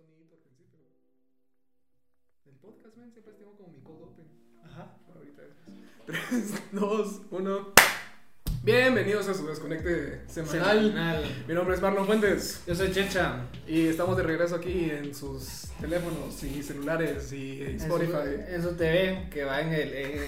sonidito al principio. El podcast, man, siempre tengo como mi cold open. Ajá. Ahorita es. 3, 2, 1. Bienvenidos a su desconecte semanal. Semanal. Mi nombre es Marlon Fuentes Yo soy Checha. y estamos de regreso aquí en sus teléfonos y celulares y Spotify. En su, en su TV, que va en el, en,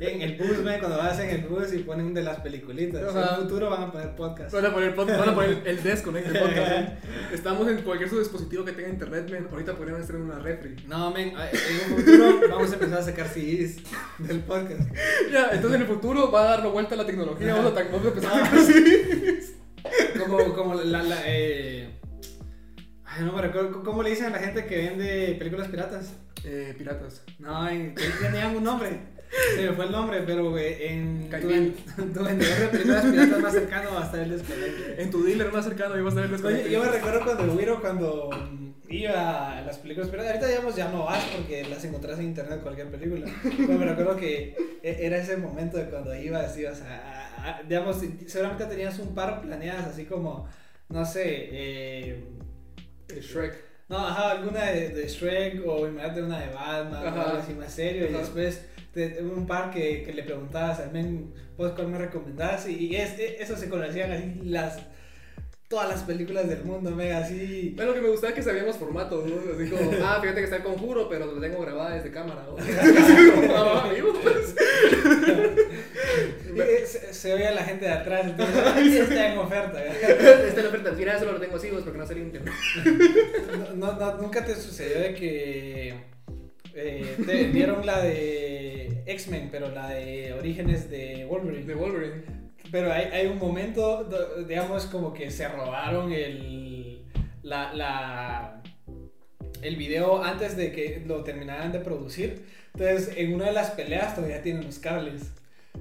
en el bus, man, cuando vas en el bus y ponen de las peliculitas. Ajá. En el futuro van a poner podcast. Van a poner, van a poner el desconecte podcast. man. Estamos en cualquier su dispositivo que tenga internet, man. Ahorita podrían estar en una refri. No, men, en un futuro vamos a empezar a sacar CDs del podcast. Ya, entonces en el futuro va a dar la vuelta a la tecnología. Ajá. Vamos a, a. Como, como la, la, eh... Ay, no me recuerdo, ¿cómo le dicen a la gente que vende películas piratas? Eh, piratas. No, tenían un nombre. Se me fue el nombre, pero en tu, vendedor de películas piratas más cercano va a estar el desconecte. En tu dealer más cercano va a estar el desconecte. Yo me recuerdo cuando Wiro, cuando iba a las películas piratas, ahorita digamos ya no vas porque las encontrás en internet cualquier película. Pero me recuerdo que e- era ese momento de cuando ibas, ibas a, a- digamos, seguramente tenías un par planeadas así como, no sé, eh, Shrek. no, ajá, alguna de, de Shrek o imagínate una de Batman algo así más serio. Y después te- un par que, que le preguntabas al men, pues cuál me recomendabas. Y, y es, e- eso se conocían así las todas las películas del mundo, mega así. Bueno, lo que me gustaba es que sabíamos formatos, ¿no? Así como, ah, fíjate que está el conjuro, pero lo tengo grabada desde cámara, ¿no? Ah, amigo, pues. Y, eh, se, se oía la gente de atrás, entonces está en oferta. Esta es la oferta. Mira, eso lo tengo así, pues, porque no limpia. No, no, no, nunca te sucedió de que eh, te vendieron la de X-Men, pero la de Orígenes de Wolverine. De Wolverine. Pero hay, hay un momento, digamos, como que se robaron el, la, la, el video antes de que lo terminaran de producir. Entonces, en una de las peleas todavía tienen los cables.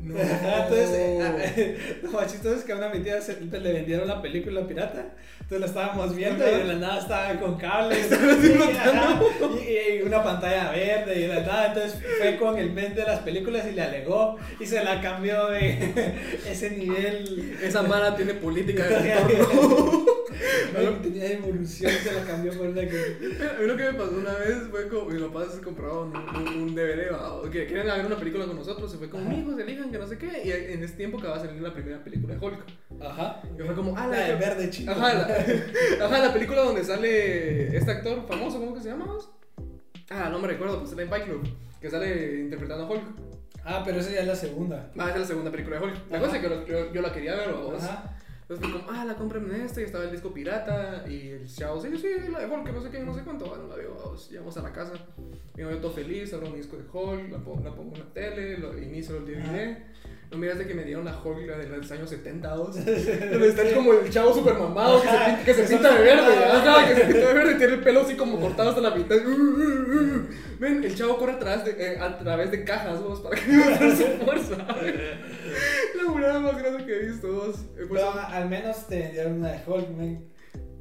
No. Ajá, Entonces, eh, lo más chistoso es que a una mentira se, le vendieron la película pirata. Entonces la estábamos viendo y de la nada estaba con cables. ajá, y- y una pantalla verde y de la nada. Entonces fue con el mente de las películas y le alegó y se la cambió de ese nivel. Esa mala tiene política de No, tenía evolución, se la cambió por una que. A mí lo que me pasó una vez fue como mis papás se compraron un, un, un DVD. O que querían ver una película con nosotros. Se fue como, Ajá. hijos, elijan que no sé qué. Y en ese tiempo acaba de salir la primera película de Hulk. Ajá. Y fue como, ah, La la de verde chico. Ajá, la, ajá, la película donde sale este actor famoso, ¿cómo que se llama? Ah, no me recuerdo, pues sale en Fight Club, que sale interpretando a Hulk. Ah, pero esa ya es la segunda. Ah, esa es la segunda película de Hulk. La Ajá. cosa es que yo, yo la quería ver, ¿va vos? Ajá. Entonces fue como, ah, la cómprenme esta y estaba el disco pirata y el chavo, sí, sí, la de Hulk, no sé qué, no sé cuánto. Bueno, la veo, a la casa, mi novio todo feliz, abro un disco de Hulk, la pongo, la en la tele, lo inicio el DVD. No miras de que me dieron la Hulk la de los años 70, vos. Donde está como el chavo super mamado que se, pinta- que se pinta de verde, ajá, que se pinta de verde y tiene el pelo así como cortado hasta la mitad. Ven, el chavo corre atrás de, eh, a través de cajas, vos, para que su fuerza. La burrada más grande que he visto, vos. Eh, pues, Pero al menos te vendieron una de Hulk, man.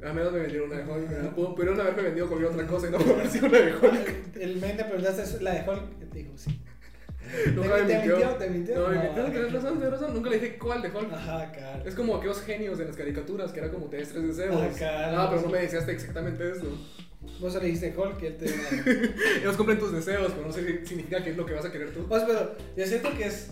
a menos me vendieron una de Hulk. Pudieron haberme vendido cualquier otra cosa y no haber sido una de Hulk. El men te preguntaste "¿Es la de Hulk y te dijo sí. Nunca ¿Te- me mintió. mintió? ¿Te mintió? No, me No. mintió, tienes razón, tienes razón. Nunca le dije cuál de Hulk. Ajá, cara. Es como aquellos genios en las caricaturas que era como te des tres deseos. Ah, claro. Ah, pero no me decías exactamente eso. Vos le dijiste Hulk y él te Ellos cumplen tus deseos, pero no sé- significa que es lo que vas a querer tú. Pues, pero yo siento que es,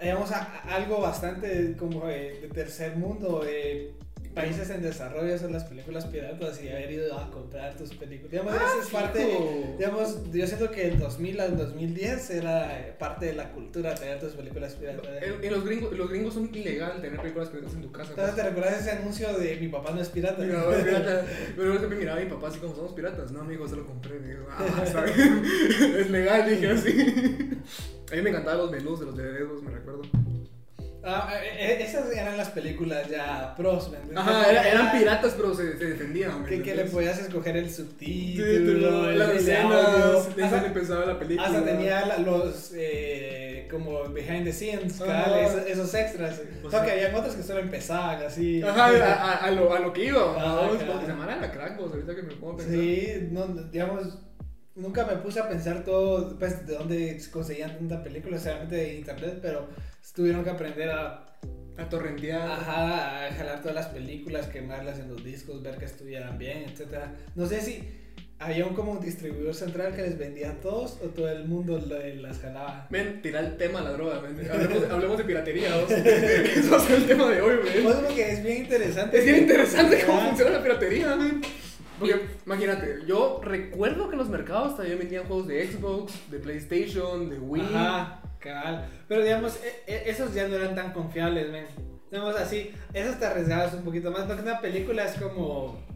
digamos, a- a- algo bastante como de, de tercer mundo, de países en desarrollo, son las películas piratas y haber ido a comprar tus películas. Digamos, Ah, esa es parte, digamos, yo siento que el 2000 al 2010 era parte de la cultura tener tus películas piratas. En, en los, gringos, los gringos son ilegal tener películas piratas en tu casa. Entonces, ¿te recuerdas ese anuncio de mi papá no es pirata? Mi mamá es pirata. Pero yo siempre miraba a mi papá así como somos piratas. No, amigo, se lo compré. Digo, ah, es legal, dije así. A mí me encantaban los menús de los DVDs, me recuerdo. Ah, eh, eh, esas eran las películas ya pros, ¿me entiendes? Ajá, era- eran piratas, pero se, se defendían. ¿me Que, que le podías escoger el subtítulo, Título, el, las escenas, audio. de ahí Hasta- se empezaba la película. Hasta tenía la- los eh, como behind the scenes, esos, esos extras. O O sea- que habían otros que solo empezaban así. Ajá, a, a- a lo, a lo que iba. Ajá, ¿no? Se llamara la crack, vos, ahorita que me pongo a pensar. Sí, no, digamos, nunca me puse a pensar todo, pues, de dónde conseguían tanta película, solamente de internet, pero tuvieron que aprender a A torrentear. Ajá, a jalar todas las películas, quemarlas en los discos, ver que estuvieran bien, etcétera. No sé si había un como un distribuidor central que les vendía a todos o todo el mundo las jalaba. Men, tira el tema la droga, men. Hablemos, hablemos de piratería, vos. Eso ser el tema de hoy, men. Pues que es bien interesante. Es bien interesante cómo funciona la piratería, man. Porque, imagínate, yo recuerdo que en los mercados también vendían juegos de Xbox, de PlayStation, de Wii. Ajá, cabal. Pero digamos, e- e- esos ya no eran tan confiables, men. Digamos así, esos te arriesgabas un poquito más, porque una película es como...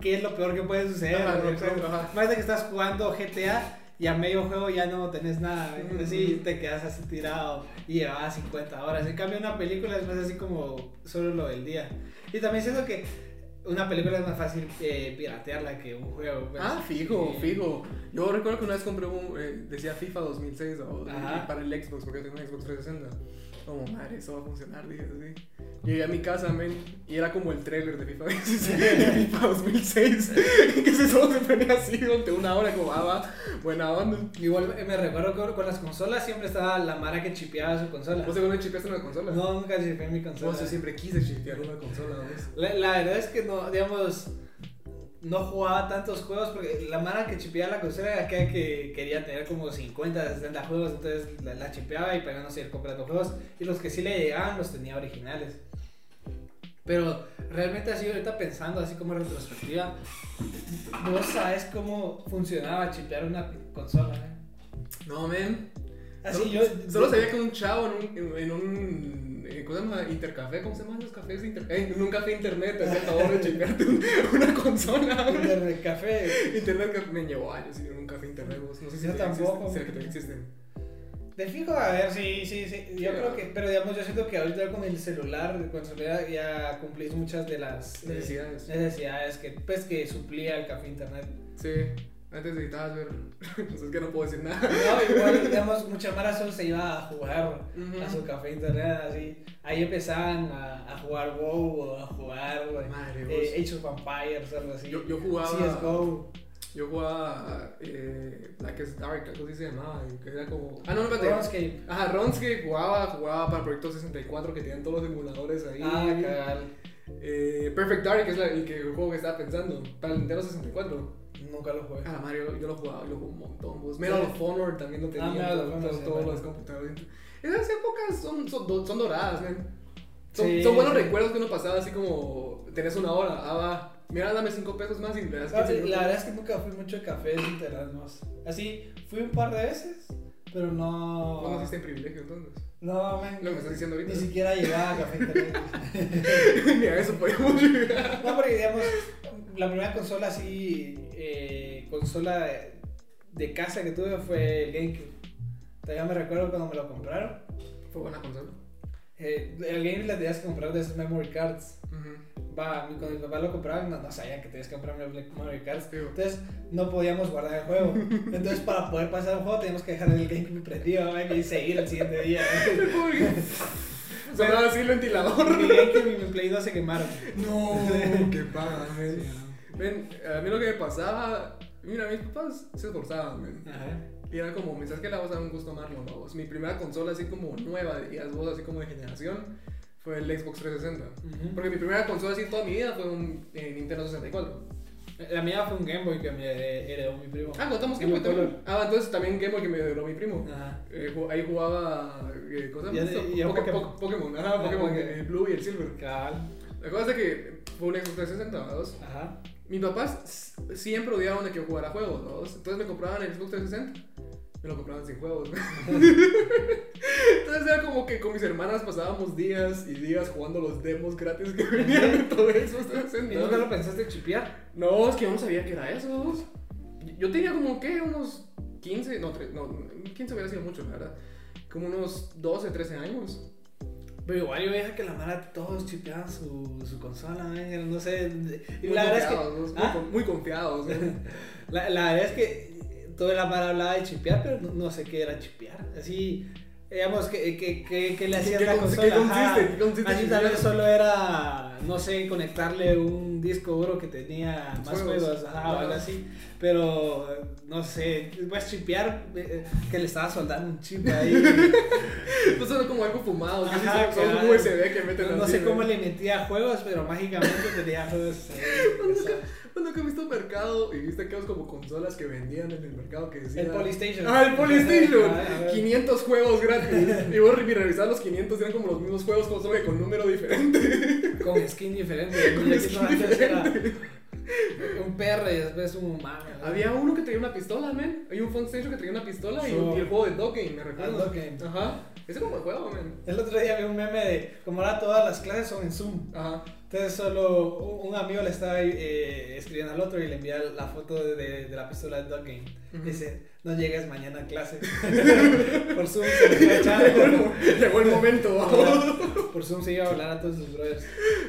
¿Qué es lo peor que puede suceder? Ajá, ¿no? ajá. Más de que estás jugando GTA y a medio juego ya no tenés nada. Ujú. así te quedas así tirado y llevabas 50 horas. En cambio, una película es más así como solo lo del día. Y también siento que una película es más fácil eh, piratearla que un juego. pues. Ah, fijo, fijo. Yo recuerdo que una vez compré un, eh, decía FIFA 2006 o, para el Xbox, porque tengo un Xbox 360. Como, madre, eso va a funcionar, dije así. Llegué a mi casa, men, y era como el trailer de FIFA, de FIFA 2006. que se solo se ponía así durante una hora, como, ah, va, buena onda. Igual me recuerdo que con las consolas siempre estaba la mara que chipeaba su consola. ¿Vos seguro chipeaste una consola? No, nunca chipeé mi consola. Vos, yo siempre quise chipear una consola. La, la verdad es que no, digamos, no jugaba tantos juegos porque la mara que chipeaba la consola era aquella que quería tener como 50, 60 juegos, entonces la, la chipeaba y para no seguir comprando juegos. Y los que sí le llegaban los tenía originales. Pero realmente así ahorita pensando, así como en retrospectiva, vos sabes cómo funcionaba chipear una consola, ¿eh? No, men. Así solo, yo... Solo sabía que un chavo en un, en, un eh, ¿cómo se llama? Intercafé, ¿cómo se llaman los cafés de internet? en un café internet te hacía el favor de chipearte un- una consola. de café. Internet me llevó años sin ir a un café internet, vos. no sé si Yo tampoco. existen, que existen. De fijo, a ver, sí, sí, sí. Yo Sí, creo que, pero digamos, yo siento que ahorita con el celular, con el celular ya cumplís muchas de las eh, Necesidades. necesidades que, pues, que suplía el café internet. Sí, antes necesitabas ver, pues es que no puedo decir nada. No, igual, digamos, mucha mara solo se iba a jugar Ujú. a su café internet, así. Ahí empezaban a, a jugar WoW o a jugar Madre, eh. Age of Empires o algo así. Yo, yo jugaba. CSGO. Yo jugaba. Eh, Blackest Dark, algo así se llamaba. Que era como. Ah, no, no, espérate. RuneScape. Ajá, Ronscape jugaba, jugaba para Proyecto 64 que tenían todos los emuladores ahí. Ah, cagal. Eh, Perfect Dark es la- el, que, el juego que estaba pensando. Para el Nintendo 64. Nunca lo jugué. Ah, Mario, yo lo jugaba, yo lo jugué un montón. Pues. Medal of Honor también lo tenía. Ah, Medal of Honor. Esas épocas son, son, son doradas, man. Son, Sí, son buenos recuerdos que uno pasaba así como. Tenés una hora, ah, va. Mira, dame 5 pesos más y le das Ah, 15 minutos. La verdad es que nunca fui mucho de café internet más. Así, fui un par de veces, pero no. Vos naciste en privilegio entonces. No, man. Lo que estás diciendo ahorita. Ni siquiera llegaba a café internet. Ni a eso podíamos llegar. no, porque digamos, la primera consola así, eh, consola de, de casa que tuve fue el GameCube. Todavía me recuerdo cuando me lo compraron. Fue buena consola. Eh, el GameCube la tenías que comprar de esos memory cards. Ujú. Va, cuando mi papá lo compraba, no, no sabía que tenías que comprar. Sí, güey. Entonces no podíamos guardar el juego. Entonces para poder pasar el juego teníamos que dejar el GameCube prendido y seguir el siguiente día. Sonaba así el ventilador. mi GameCube y mi Play 2 se quemaron. No, qué paga. Ven, a mí lo que me pasaba, mira, mis papás se esforzaban, men. Ajá. Y era como, me sabes que le vas a dar un gusto amarlo, ¿no? Mi primera consola así como nueva, dirías vos, así como de generación, fue el Xbox 360. Ujú. Porque mi primera consola así toda mi vida fue un eh, Nintendo 64. La mía fue un Game Boy que me heredó mi primo. Ah, contamos Game Boy también. Ah, entonces también Game Boy que me dio mi primo. Ajá. Eh, ju- ahí jugaba, eh, ¿cómo se llama? Pokémon. Po- Pokémon, ajá, Ah, Pokémon, el Blue y el Silver. Cabal. La cosa es que fue un Xbox 360, ¿verdad? Ajá. Mis papás siempre odiaban de que yo jugara juegos, ¿no? Entonces me compraban el Xbox 360. Me lo compraban sin juegos. Entonces era como que con mis hermanas pasábamos días y días jugando los demos gratis que venían de todo Xbox ¿Y nunca 360. lo pensaste chipear? No, es que yo no sabía que era eso. Yo tenía como, ¿qué? Unos 15, no, tre- no, 15 hubiera sido mucho, la verdad. Como unos 12, 13 años. Pero igual yo veía que la mara todos chipeaban su, su consola, man, no sé. Muy la verdad es que. confiados, muy, ¿Ah? muy confiados. la verdad es que toda la mara hablaba de chipear, pero no, no sé qué era chipear. Así, digamos, que, que, que, que le hacías ¿Qué la cons- consola. qué consiste? ajá. ¿Qué consiste Así tal vez solo era, no sé, conectarle un disco duro que tenía más Juegos. juegos, ajá, o algo así. Pero, no sé, puedes chipear eh, que le estaba soldando un chip ahí. Pues era como algo fumado, que Ajá, cabal. USB que meten no, no sé cómo le metía juegos, pero mágicamente tenía juegos. eh. Cuando que viste un mercado y viste aquellos como consolas que vendían en el mercado que decía... El Polystation. Ah, el Polystation. Ah, ah, 500 juegos gratis. Y vos revisar los 500 eran como los mismos juegos, solo que con número diferente. Con skin diferente. Con skin diferente. Un perro y después un humano. Había uno que traía una pistola, man. Hay un Phone Station que traía una pistola y, So- y el juego de Dog Game, me recuerdo. Dog Game. Ajá. Ese como el juego, man. El otro día vi un meme de como ahora todas las clases son en Zoom. Ajá. Entonces solo un amigo le estaba eh, escribiendo al otro y le envía la foto de, de- de la pistola de Dog Game. Ujú. Dice, no llegues mañana a clase. Por Zoom se iba a echar. Llegó el momento. Por Zoom se iba a hablar a todos sus brothers.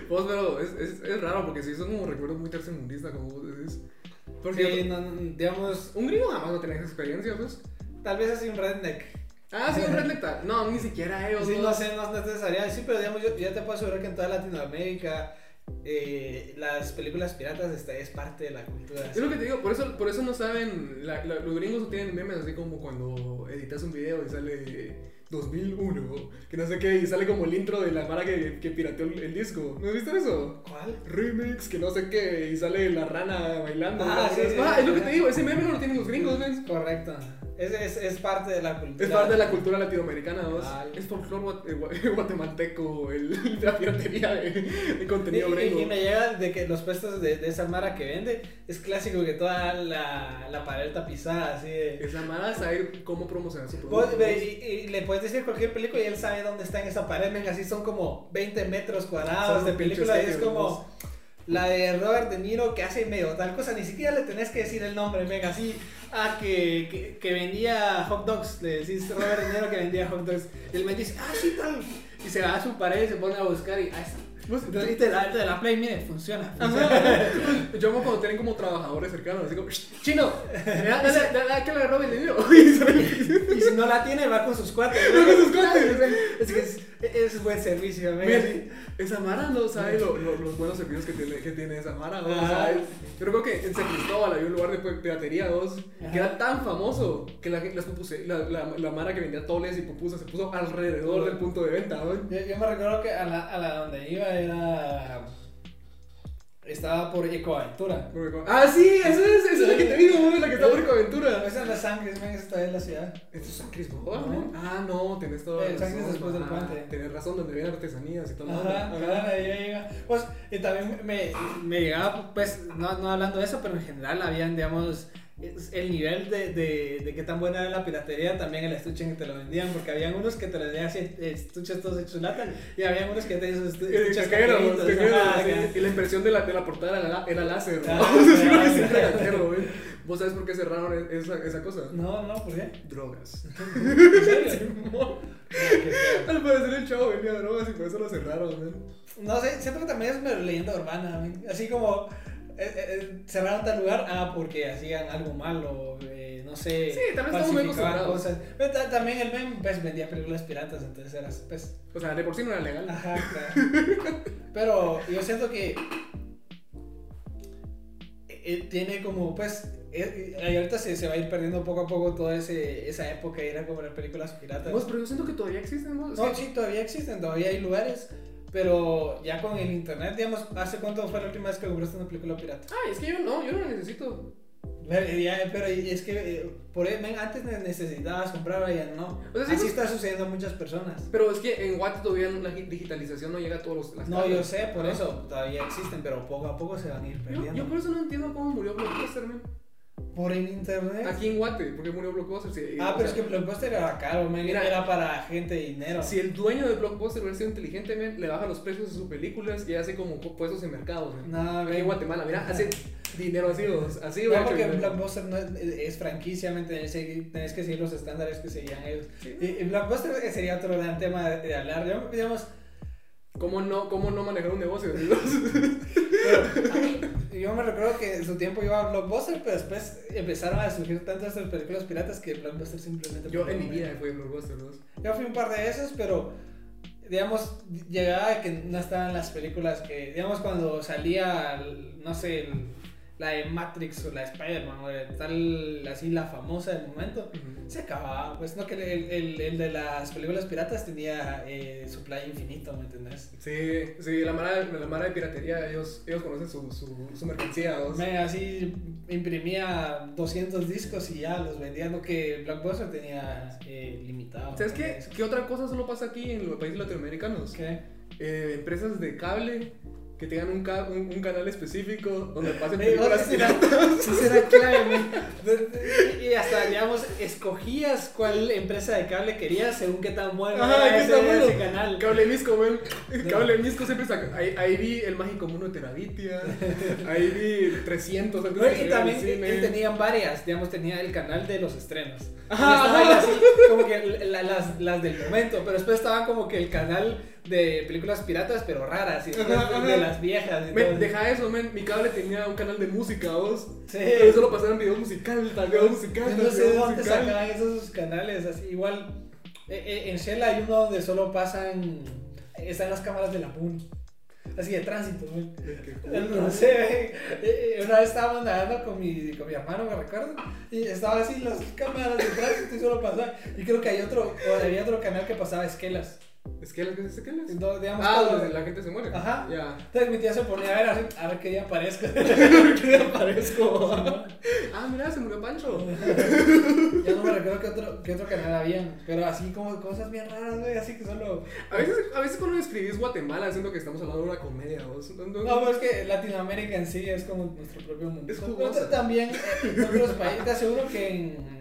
Pues, pero es, es, es raro porque sí son como recuerdos muy tercermundistas, como vos decís. Porque Sí, no, no, digamos, un gringo jamás no tenía esa experiencia, pues. tal vez así un redneck. Ah, sí, un redneck. No, ni siquiera ellos. Sí, ¿no? sé, no es necesario. Sí, pero digamos, yo ya te puedo asegurar que en toda Latinoamérica eh, las películas piratas está, es parte de la cultura. Es lo que te digo, por eso, por eso no saben, la- la- los gringos no tienen memes así como cuando editas un video y sale 2001, que no sé qué, y sale como el intro de la mara que, que pirateó el, el disco. ¿No has visto eso? ¿Cuál? Remix, que no sé qué, y sale la rana bailando. Ah, sí, sí, Ah, es lo que te digo, ese meme no lo tienen los gringos, ¿ves? Correcto. Es, es, es parte de la cultura. Es parte de la cultura latinoamericana, ¿no? Vale. Es folclore gua- guatemalteco, el, la piratería de, de Y, contenido y- gringo. y me llega de que los puestos de, de esa mara que vende es clásico que toda la, la pared tapizada así de... Esa mara sabe cómo promocionar su producto. y, y le puedes decir cualquier película y él sabe dónde está en esa pared, venga, así son como 20 metros cuadrados Son de película y es como la de Robert De Niro que hace medio tal cosa, ni siquiera le tenés que decir el nombre, venga, así, ah, que, que, que vendía hot dogs, le decís Robert De Niro que vendía hot dogs, y el me dice, ah, sí, tal, y se va a su pared y se pone a buscar y, ah, está. Y te la, te la play, mire, funciona. Yo amo cuando tienen como trabajadores cercanos, así como, "Shh, chino, dale, dale, dale, dale, que le robe el dinero. Y si no la tiene, va con sus cuates. Va con sus cuates. Es que es, es buen servicio. Miren, esa Mara no sabe lo- lo- los buenos servicios que tiene, que tiene esa Mara. ¿no? Ah. yo creo que en San Cristóbal había un lugar de piratería 2 que era tan famoso que la, las pupuse- la, la, la Mara que vendía toles y pupusas se puso alrededor del punto de venta. ¿no? Yo, yo me recuerdo que a la, a la donde iba era. Estaba por Ecoaventura. Ah, sí, esa es, esa es la que te digo, la que está por Aventura. Esa es la sangre, man, esa está en la ciudad. ¿Esto es San Cristóbal? No. ¿no? Ah, no, tenés toda Eh, San Cris razón. después del Ah, puente. Tenés razón, donde ven artesanías y todo. Ajá, Ajá. ahí iba. Pues, y también me, me llegaba, pues, no, no hablando de eso, pero en general habían, digamos, el nivel de, de, de qué tan buena era la piratería, también el estuche en que te lo vendían, porque habían unos que te lo vendían así, estuches todos hechos lata, y habían unos que te esos estu- estuches ajá, sí. acá. Y la impresión de la, de la portada era, la- era láser. ¿no? Ah. ¿Vos sabes por qué cerraron e- esa, esa cosa? No, no, ¿por qué? Drogas. Ah. Al parecer el chavo vendía drogas y por eso lo cerraron, güey. No sé, siento que también es una leyenda urbana, así como eh, eh, cerraron tal lugar, ah, porque hacían algo malo, eh, no sé, Sí, también estamos muy acostumbrados. cosas. Pero también el men pues, vendía películas piratas, entonces era, pues, O sea, de por sí no era legal. ajá, claro. Pero yo siento que eh, tiene como, pues, eh, eh, ahorita se, se va a ir perdiendo poco a poco toda ese, esa época, era como las películas piratas. Vos, pero yo siento que todavía existen, ¿no? No, sí, todavía existen, todavía hay lugares, pero ya con el internet, digamos, ¿hace cuánto fue la última vez que compraste una película pirata? Ay, es que yo no, yo no la necesito. Pero, ya- pero es que eh, por ahí, men, antes ne- necesitabas comprar, ahora ya no. O sea, sí, Así pues- está sucediendo a muchas personas. Pero es que en Watt todavía la digitalización no llega a todos los las No, yo sé, por Ajá. eso todavía existen, pero poco a poco se van a ir Yo, perdiendo. yo por eso no entiendo cómo murió Blockbuster, man. Por el internet. Aquí en Guate, ¿por qué murió Blockbuster? Ah, pero es que Blockbuster era caro, men, Mira, era para gente de dinero. Si el dueño de Blockbuster hubiera sido inteligente, man, le baja los precios de sus películas y hace como pu- puestos en mercados. man. No, Aquí en Guatemala, mira, hace dinero así, así No, hecho porque dinero. Blockbuster no es, es franquicia, Tenés que seguir los estándares que seguían ellos. Sí. Y, y Blockbuster sería otro gran tema de, de hablar. Yo, digamos, ¿Cómo no, ¿Cómo no manejar un negocio? yo me recuerdo que en su tiempo iba a Blockbuster, pero después empezaron a surgir tantas películas piratas que Blockbuster simplemente... Yo en mi vida fui a Blockbuster, ¿no? Yo fui un par de veces, pero digamos, llegaba que no estaban las películas que, digamos, cuando salía, no sé, el- la de Matrix o la de Spider-Man o de tal, así la famosa del momento, se acababa. Pues no que el, el, el de las películas piratas tenía eh, supply infinito, ¿me entendés? Sí, sí, la mara, la mara de piratería, ellos, ellos conocen su, su, su mercancía. ¿vos? Me, así imprimía 200 discos y ya los vendía, no que Blockbuster tenía eh, limitado. ¿Sabes qué? ¿Qué otra cosa solo pasa aquí en los países latinoamericanos? ¿Qué? Eh, empresas de cable que tengan un, ca- un, un canal específico donde pasen Eh, películas piratas. ese era clave, Y hasta, digamos, escogías cuál empresa de cable querías según qué tan bueno Ajá, era qué ese, tan bueno. ese canal. Cable Misco. No. Cable Misco siempre saca. Ahí, ahí vi el mágico mundo de Terabitia. Ahí vi 300 antes No, y también cine. tenían varias, digamos, tenía el canal de los estrenos. Ajá, Y ahí así, como que la- las, las del momento, pero después estaba como que el canal de películas piratas, pero raras, y de ajá. las viejas. Y Men, todo. deja eso, men. Mi cable tenía un canal de música, vos. Sí. Pero solo pasaban videos musicales, tal video musical, Yo no sé video de dónde musical. sacaban esos canales, así, igual. eh, eh, en Shell hay uno donde solo pasan, están las cámaras de la PUN, así de tránsito, güey. No sé, eh, una vez estábamos nadando con mi, con mi hermano, me recuerdo, y estaba así las cámaras de tránsito y solo pasaba. Y creo que hay otro, o había otro canal que pasaba esquelas. ¿Esquelas? ¿Qué es esquelas? Entonces, digamos, Ah, donde la gente se muere. Ajá. Ya. Entonces mi tía se ponía a ver, así, a ver qué día aparezco. qué día aparezco. Ah, mira, se murió Pancho. ya no me recuerdo qué otro, qué otro canal había, pero así como cosas bien raras, güey, así que solo... A veces, a veces cuando escribís Guatemala, siento que estamos hablando de una comedia, vos. No, no- No, pero es que Latinoamérica en sí es como nuestro propio mundo. Es jugosa. También eh, en otros países, te aseguro que en,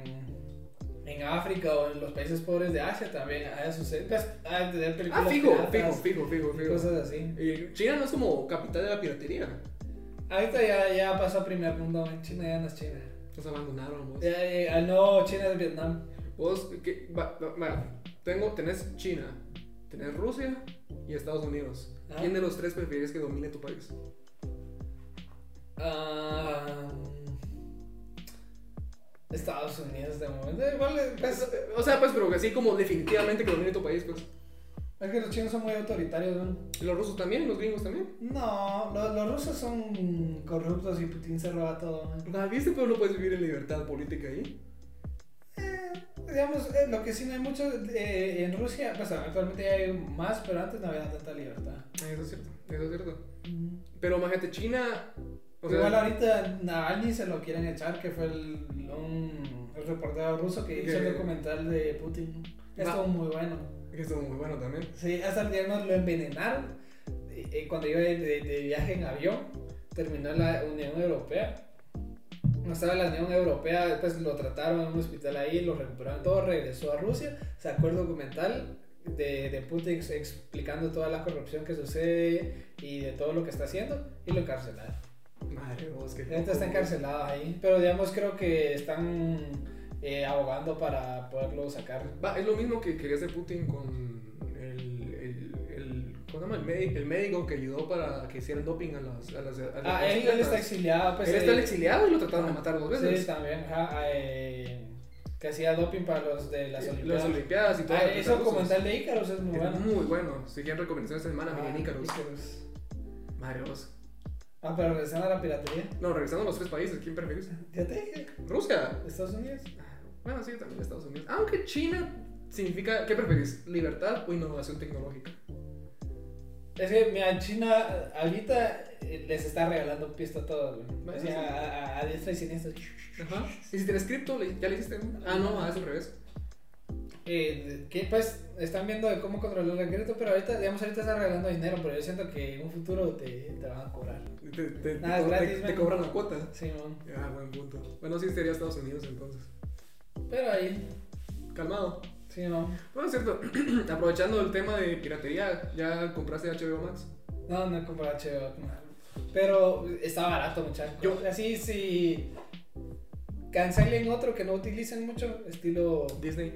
en África o en los países pobres de Asia también hay sucede, pues, hay de tener películas Ah, fijo, fijo, piratas fijo, fijo, y fijo. cosas así. Y China no es como capital de la piratería. Ahorita ya, ya pasó a primer mundo, en China ya no es China. Nos abandonaron, vos. Ya, ya, ah, no, China es Vietnam. Vos, va. Tengo, tenés China, tenés Rusia y Estados Unidos. Ah. ¿Quién de los tres prefieres que domine tu país? Ah, Estados Unidos de momento. Igual, pues, O sea, pues, pero que así como definitivamente que domine tu país, pues. es que los chinos son muy autoritarios, ¿no? ¿Y los rusos también? ¿Los gringos también? No, los, los rusos son corruptos y Putin se roba todo. ¿no? ¿Viste? Pero no puedes vivir en libertad política ahí. Eh, digamos, eh, lo que sí no hay mucho eh, en Rusia, pues actualmente hay más, pero antes no había tanta libertad. Eso es cierto, eso es cierto. Pero imagínate, China. O sea, Igual ahorita Navalny se lo quieren echar, que fue el, un el reportero ruso que hizo el Que- documental de Putin. Estuvo muy bueno. que estuvo muy bueno también. Sí, hasta el día nos lo envenenaron. cuando iba de, de- de viaje en avión, terminó en la Unión Europea. No estaba en la Unión Europea, después lo trataron en un hospital ahí, lo recuperaron todo, regresó a Rusia, sacó el documental de, de Putin explicando toda la corrupción que sucede y de todo lo que está haciendo y lo encarcelaron. Madre vos, que. Está encarcelado ahí, pero digamos creo que están eh, abogando para poderlo sacar. Va, es lo mismo que quería hacer Putin con el. el, el ¿Cómo se llama? El, médico, el médico que ayudó para que hicieran doping a las. A las, a las Ah, él, él está exiliado, pues. Él está eh, exiliado y lo trataron de matar dos veces. Sí, también, ajá, eh, que hacía doping para los de las Olimpiadas. Las Olimpiadas y todo. Ah, ese documental de Ícaros es muy bueno. muy bueno. Si quieren recomendaciones esta semana, miren Ah. Ícaros. Madre vos. Ah, pero regresando a la piratería. No, regresando a los tres países, ¿quién preferís? Ya te dije, Rusia. Estados Unidos. Bueno, sí, también Estados Unidos. Aunque China significa. ¿Qué preferís? ¿Libertad o innovación tecnológica? Es que, mira, China ahorita eh, les está regalando pista a todos, güey. A, a, a diestra y siniestra. Ajá. ¿Y si tienes cripto? ¿le- ¿Ya le hiciste? Ah, no, ah, es al revés. Eh, que pues están viendo de cómo controlar el crédito, pero ahorita, digamos, ahorita están regalando dinero, pero yo siento que en un futuro te, te van a cobrar. Te, te, Nada, te- gratis, te cobran la cuota. Sí, man. Ah, buen punto. Bueno, sí sería Estados Unidos entonces. Pero ahí, Calmado. sí, man. Bueno, es cierto. Aprovechando el tema de piratería, ¿ya compraste HBO Max? No, no he comprado HBO. no. Pero está barato, muchachos. Yo- Así, si cancelen otro que no utilicen mucho, estilo. Disney.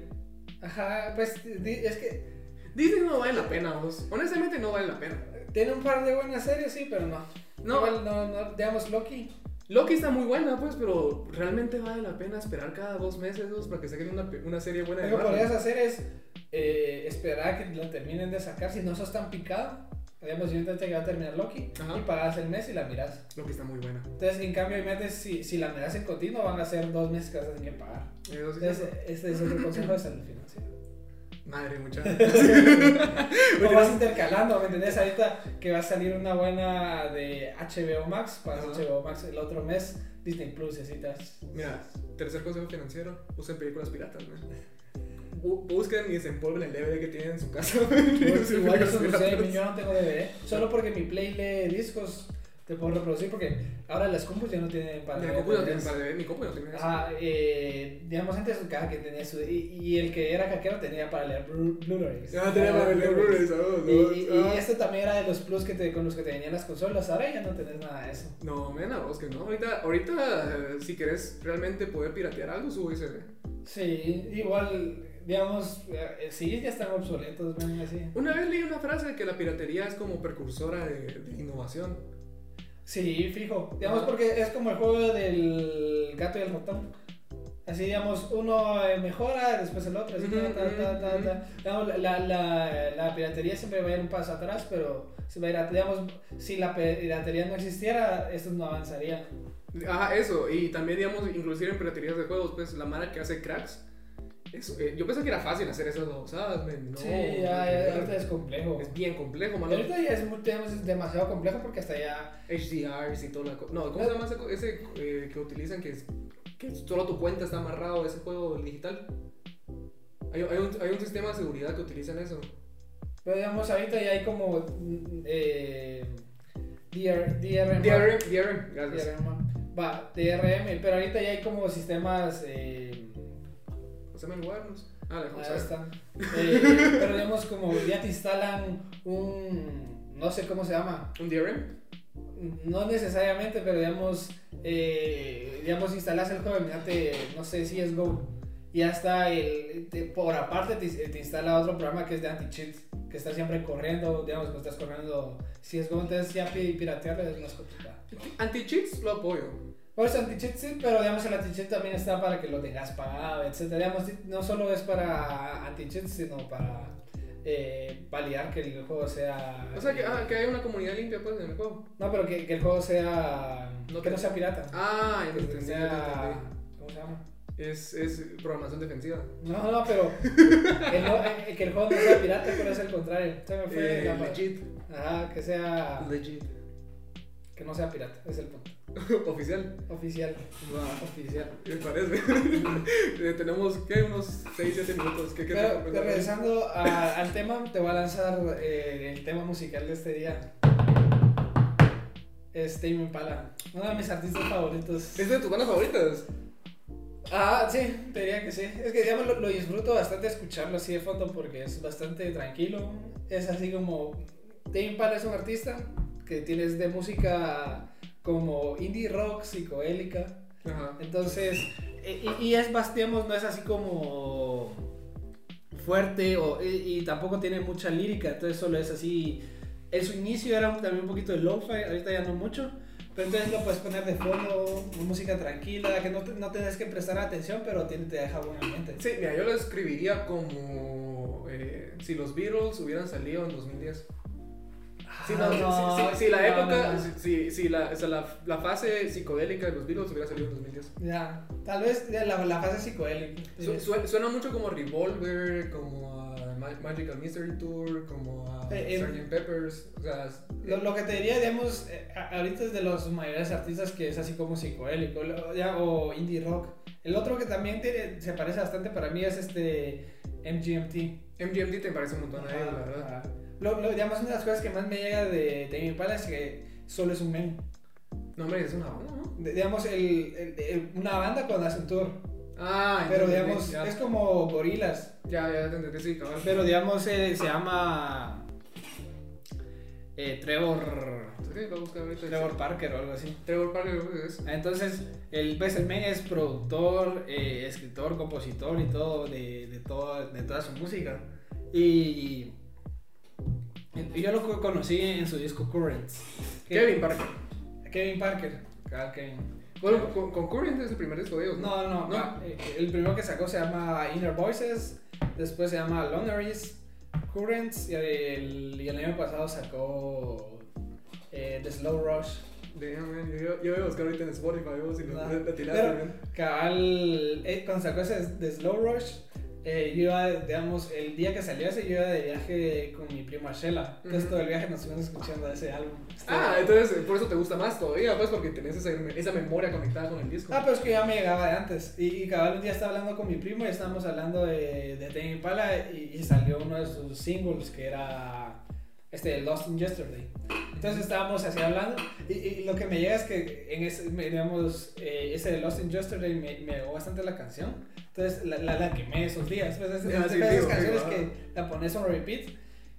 Ajá, pues es que Disney no vale la pena, vos. Honestamente no vale la pena. tiene un par de buenas series, sí, pero no. No. Igual no, no, digamos, Loki. Loki está muy buena, pues, pero realmente vale la pena esperar cada dos meses dos, para que saquen una, una serie buena Lo que podrías hacer es eh, esperar a que lo terminen de sacar. Si no sos tan picado, digamos, yo intenté que va a terminar Loki Ajá. y pagas el mes y la miras. Lo que está muy buena. Entonces, en cambio, metes, si, si la miras en continuo, van a ser dos meses que vas a tener que pagar. Sí Entonces, es este es otro consejo de salud financiera. Madre, mucha. Lo vas intercalando, ¿me entendés? Ahorita que va a salir una buena de HBO Max, para. HBO Max el otro mes, Disney Plus necesitas. Mira, tercer consejo financiero: usen películas piratas, man. Bu- Busquen y desempolven el DVD que tienen en su casa. Pues, igual eso sucede, yo no tengo DVD, solo porque mi play lee discos te puedo reproducir porque ahora las compus ya no tienen para compu no tiene para DVD, mi compu no tiene. Ajá, eh, digamos antes cada quien tenía su y, y el que era hackero tenía para leer Blu- Blu-rays. Ah, tenía para leer Blu-rays, ah, Y, y, y ah. este también era de los plus que te, con los que te venían las consolas, ahora ya no tenés nada de eso. No, men, a vos que no. Ahorita, ahorita eh, si querés realmente poder piratear algo, sube USB. Sí, igual, digamos, eh, sí, ya están obsoletos, así. Una vez leí una frase de que la piratería es como precursora de, de innovación. Sí, fijo. Digamos, Ajá. porque es como el juego del gato y el ratón. Así, digamos, uno eh, mejora, después el otro, así, ta, ta, ta. Digamos, la, la, la piratería siempre va a ir un paso atrás, pero se va a ir, a- digamos, si la piratería no existiera, esto no avanzaría. Ajá, eso. Y también, digamos, inclusive en piraterías de juegos, pues la mara que hace cracks. Eso, eh, yo pensé que era fácil hacer esas babosadas, men. No, sí, ya, ya, ahorita es complejo. Es bien complejo, mano. ahorita ya es, muy- digamos, es demasiado complejo porque hasta ya... HDRs y toda la cosa. No, ¿cómo se llama ese, eh, que utilizan que, es, que solo tu cuenta está amarrado a ese juego digital? Hay, hay, un, hay un sistema de seguridad que utilizan eso. Pero digamos, ahorita ya hay como... mm, Eh, DR, DRM. DRM, DRM, gracias. DRM, Va, DRM, pero ahorita ya hay como sistemas. Eh, ¿Cómo se llama el Warnos? Ah, la ahí están. Eh, pero digamos, como ya te instalan un. No sé cómo se llama. ¿Un DRM? No necesariamente, pero digamos. Eh, digamos, instalas el juego, imagínate, no sé si es Go. Y hasta el, te- por aparte te, te instala otro programa que es de anti-cheat, que está siempre corriendo, digamos, que estás corriendo si es Go, entonces ya pi- piratearlo es más complicado. Anti-cheats lo apoyo. Por eso anti-cheat sí, pero digamos el anti-cheat también está para que lo tengas pagado, etc. Digamos, no solo es para anti-cheat, sino para eh, validar que el juego sea... O sea, que, ah, que hay una comunidad limpia pues en el juego. No, pero que, que el juego sea... No que no sea pirata. Ah, ya ¿Cómo se llama? Es, es programación defensiva. No, no, pero el no- eh, que el juego no sea pirata, pero es el contrario. Se me fue Eh, legit. Ajá, que sea... Legit. Que no sea pirata, es el punto. Oficial. Oficial. Va. Oficial. Me parece. Eh, Tenemos, ¿qué? Unos 6-7 minutos. ¿Qué, Pero, regresando a- al tema, te voy a lanzar eh, el tema musical de este día. Es Tame Impala, uno de mis artistas favoritos. ¿Es de tus bandas favoritas? Ah, sí, te diría que sí. Es que digamos, lo, lo disfruto bastante escucharlo así de fondo porque es bastante tranquilo. Es así como. Tame Impala es un artista que tienes de música como indie rock, psicoélica. Ajá. Entonces, y, y es digamos, no es así como fuerte o, y, y tampoco tiene mucha lírica, entonces solo es así. En su inicio era un- también un poquito de lo-fi, ahorita ya no mucho, pero entonces lo puedes poner de fondo, música tranquila, que no, te- no tienes que prestar atención, pero tiene, te deja buen ambiente. Sí, mira, yo lo escribiría como eh, si los Beatles hubieran salido en 2010. Si, no, si- la época, si, la, o sea, la, la fase psicodélica de los Beatles hubiera salido en 2010. Ya, tal vez ya la, la fase psicodélica. Su- sue- suena mucho como Revolver, como a Ma- Magical Mystery Tour, como a Eh, eh, Sgt. Peppers. O sea, Lo, lo que te diría, digamos, eh, ahorita es de los mayores artistas que es así como psicoélico lo- ya, o indie rock. El otro que también tiene- se parece bastante para mí es este MGMT. MGMT te parece un montón a él, la verdad. Ajá. Lo, lo, una de las cosas que más me llega de Tame Impala es que solo es un meme. No, hombre, es una banda, ¿no? De- digamos, el, el- el- una banda cuando hace un tour. Ah, Pero digamos, ya, es como gorilas. ya, ya te entendí, sí, cabal. Pero digamos, eh, se llama eh, Trevor, lo ahorita. Trevor Parker o algo así. Trevor Parker es. Entonces, el, men es productor, eh, escritor, compositor y todo de, de, todo, de toda su música. Y, y yo lo co- conocí en su disco Currents. Kevin Parker. Kevin Parker. Ah, Kevin. Bueno, con, con Current es el primer disco de ellos, ¿no? No, no, No. ah, eh, el primero que sacó se llama Inner Voices. Después se llama Loneries, Currents. Y el, y el año pasado sacó eh, The Slow Rush. Damn, yo, yo voy a buscar ahorita en Spotify, vos, si lo man. cabal, eh, cuando sacó ese de Slow Rush, eh, yo iba, digamos, el día que salió ese, yo iba de viaje con mi prima Shela. Entonces Ujú. todo el viaje nos fuimos escuchando ese álbum. Ah, entonces eh, por eso te gusta más todavía, pues porque tenés esa, esa memoria conectada con el disco. Ah, pero es que ya me llegaba de antes. Y, y cabal un día estaba hablando con mi primo y estábamos hablando de, de Tame Impala y, y salió uno de sus singles que era este Lost in Yesterday. Entonces estábamos así hablando y, y lo que me llega es que en ese, digamos, eh, ese de Lost in Yesterday me, me llegó bastante la canción. Entonces la, la, la quemé esos días. Pues, es- Ah, es sí, esas canciones que la pones on repeat.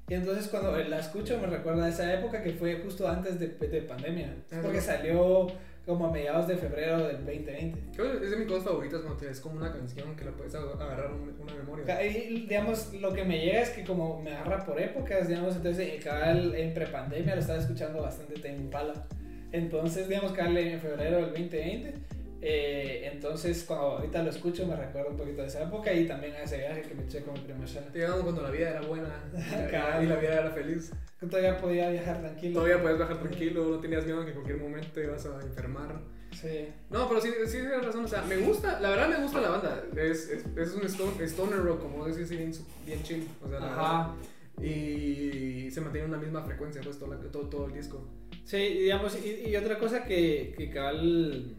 Y entonces cuando la escucho me recuerda a esa época que fue justo antes de, de pandemia. Ah, Porque salió como a mediados de febrero del 2020. Creo que es de mis cosas favoritas cuando tienes como una canción que la puedes ag- agarrar un- una memoria. Y, digamos, lo que me llega es que como me agarra por épocas, digamos, entonces eh, cabal en prepandemia lo estaba escuchando bastante Tame Impala. Entonces, digamos, cabal en febrero del 2020. Eh, entonces, cuando ahorita lo escucho, me recuerda un poquito de esa época y también a ese viaje que me eché con mi prima Shana. Digamos cuando la vida era buena y la, vida era feliz. Todavía podía viajar tranquilo. Todavía puedes bajar tranquilo, no tenías miedo de que en cualquier momento ibas a enfermar. Sí. No, pero sí, sí tienes razón, o sea, me gusta, la verdad me gusta la banda. Es, es, es un stone- stoner rock, como decís, bien, bien chill. O sea, la Ajá. verdad. Y se mantiene una misma frecuencia, pues, todo, todo, todo el disco. Sí, digamos, y, y otra cosa que, que cabal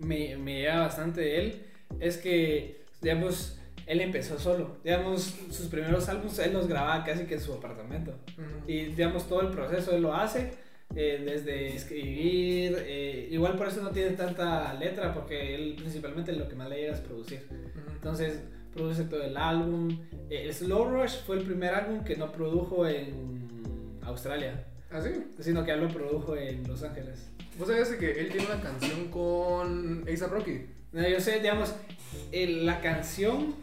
me, me llega bastante de él es que, digamos, él empezó solo. Digamos, sus primeros álbumes él los grababa casi que en su apartamento. Ujú. Y, digamos, todo el proceso él lo hace, eh, desde escribir. eh, igual por eso no tiene tanta letra, porque él principalmente lo que más le llega es producir. Entonces, produce todo el álbum. Eh, el Slow Rush fue el primer álbum que no produjo en Australia ¿Ah, sí? sino que él lo produjo en Los Ángeles. ¿Vos sabías que él tiene una canción con A$AP Rocky? No, yo sé, digamos, la canción,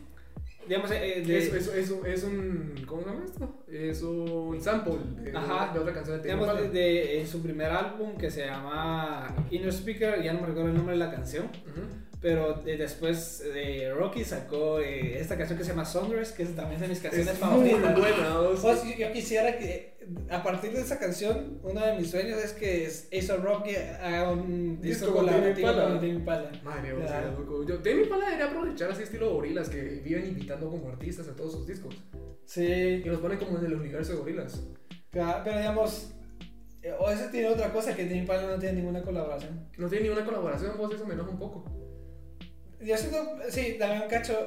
digamos, eh, de, Es, es, es, un- es un. ¿Cómo se llama esto? Es un sample de, Ajá. de otra canción de digamos, de, en su primer álbum que se llama Inner Speaker, ya no me recuerdo el nombre de la canción, Ujú. Pero eh, después de Rocky sacó eh, esta canción que se llama Sundress, que es también de mis canciones Es muy favoritas. buena. o sea, Pues, yo, yo quisiera que a partir de esa canción, uno de mis sueños es que Ace Rocky haga un disco, con colaborativo Impala. con Tame Impala. Madre, o sea, loco. Yo, Tame Impala debería aprovechar así estilo gorilas que viven invitando como artistas a todos sus discos. Sí. Y los ponen como en el universo de gorilas. Ca- Pero digamos, eh, o eso tiene otra cosa que Tame Impala no tiene ninguna colaboración. No tiene ni una colaboración, vos eso me enoja un poco. Yo siento, sí, también un cacho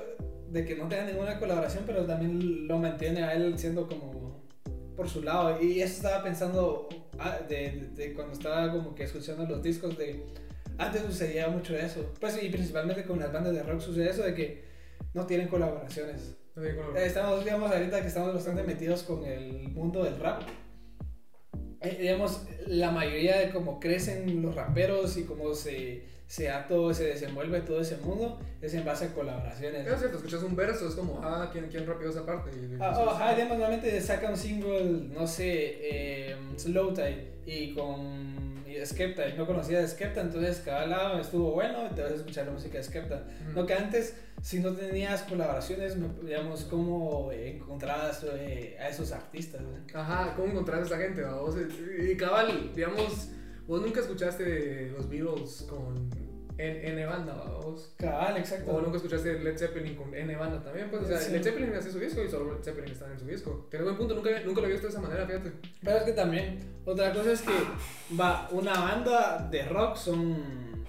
de que no tenga ninguna colaboración, pero también lo mantiene a él siendo como por su lado. Y eso estaba pensando ah, de, de- de cuando estaba como que escuchando los discos de... Antes sucedía mucho eso. Pues y principalmente con las bandas de rock sucede eso de que no tienen colaboraciones. No. Estamos, digamos, ahorita que estamos bastante metidos con el mundo del rap. Eh, digamos, la mayoría de cómo crecen los raperos y cómo se, se da todo, se desenvuelve todo ese mundo es en base a colaboraciones. Es cierto, escuchas un verso, es como, ah, ¿quién, quién rapeó esa parte? Y, Ah, oh, ajá, digamos, normalmente saca un single, no sé, eh, Slow Tide y con y Skepta. y No conocía de Skepta, entonces cada lado estuvo bueno te vas a escuchar la música de Skepta. Ujú. No que antes, si no tenías colaboraciones, no- digamos, cómo encontrabas eh, a esos artistas. ¿no? Ajá, ¿cómo encontraste a esa gente? Vos, y cabal, digamos, vos nunca escuchaste los Beatles con N, N banda, vos. Cabal, exacto. O nunca escuchaste Led Zeppelin con N banda también, pues, o sea, Sí. Led Zeppelin hacía su disco y solo Led Zeppelin estaba en su disco. Tienes buen punto, nunca, nunca lo había visto de esa manera, fíjate. Pero es que también, otra cosa es que va, una banda de rock son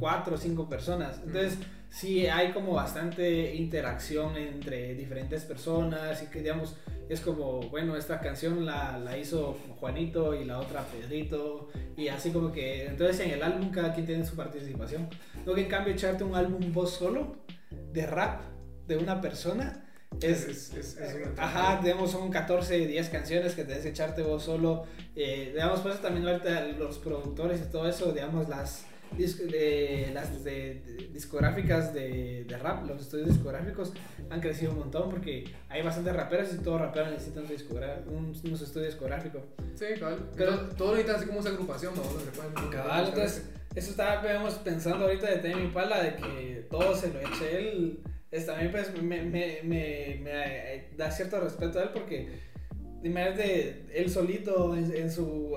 cuatro o cinco personas. Entonces, sí hay como bastante interacción entre diferentes personas y que, digamos, es como, bueno, esta canción la, la hizo Juanito y la otra Pedrito y así como que, entonces en el álbum cada quien tiene su participación. Lo que en cambio echarte un álbum vos solo de rap de una persona es, es, es, es una- Ajá, digamos, son 14, 10 canciones que debes echarte vos solo. Eh, digamos, pues también ahorita los productores y todo eso, digamos, las, de, las de- de- discográficas de, de rap, los estudios discográficos han crecido un montón porque hay bastantes raperos y todo rapero necesita un, un, un estudio discográfico. Sí, cabal. Pero- todo necesita así como esa agrupación, ¿no? Pueden. Cabal, entonces, eso estaba digamos, pensando ahorita de Tame Impala, de que todo se lo eche él. es, también pues me, me, me, me eh, da cierto respeto a él porque de él solito en, en su,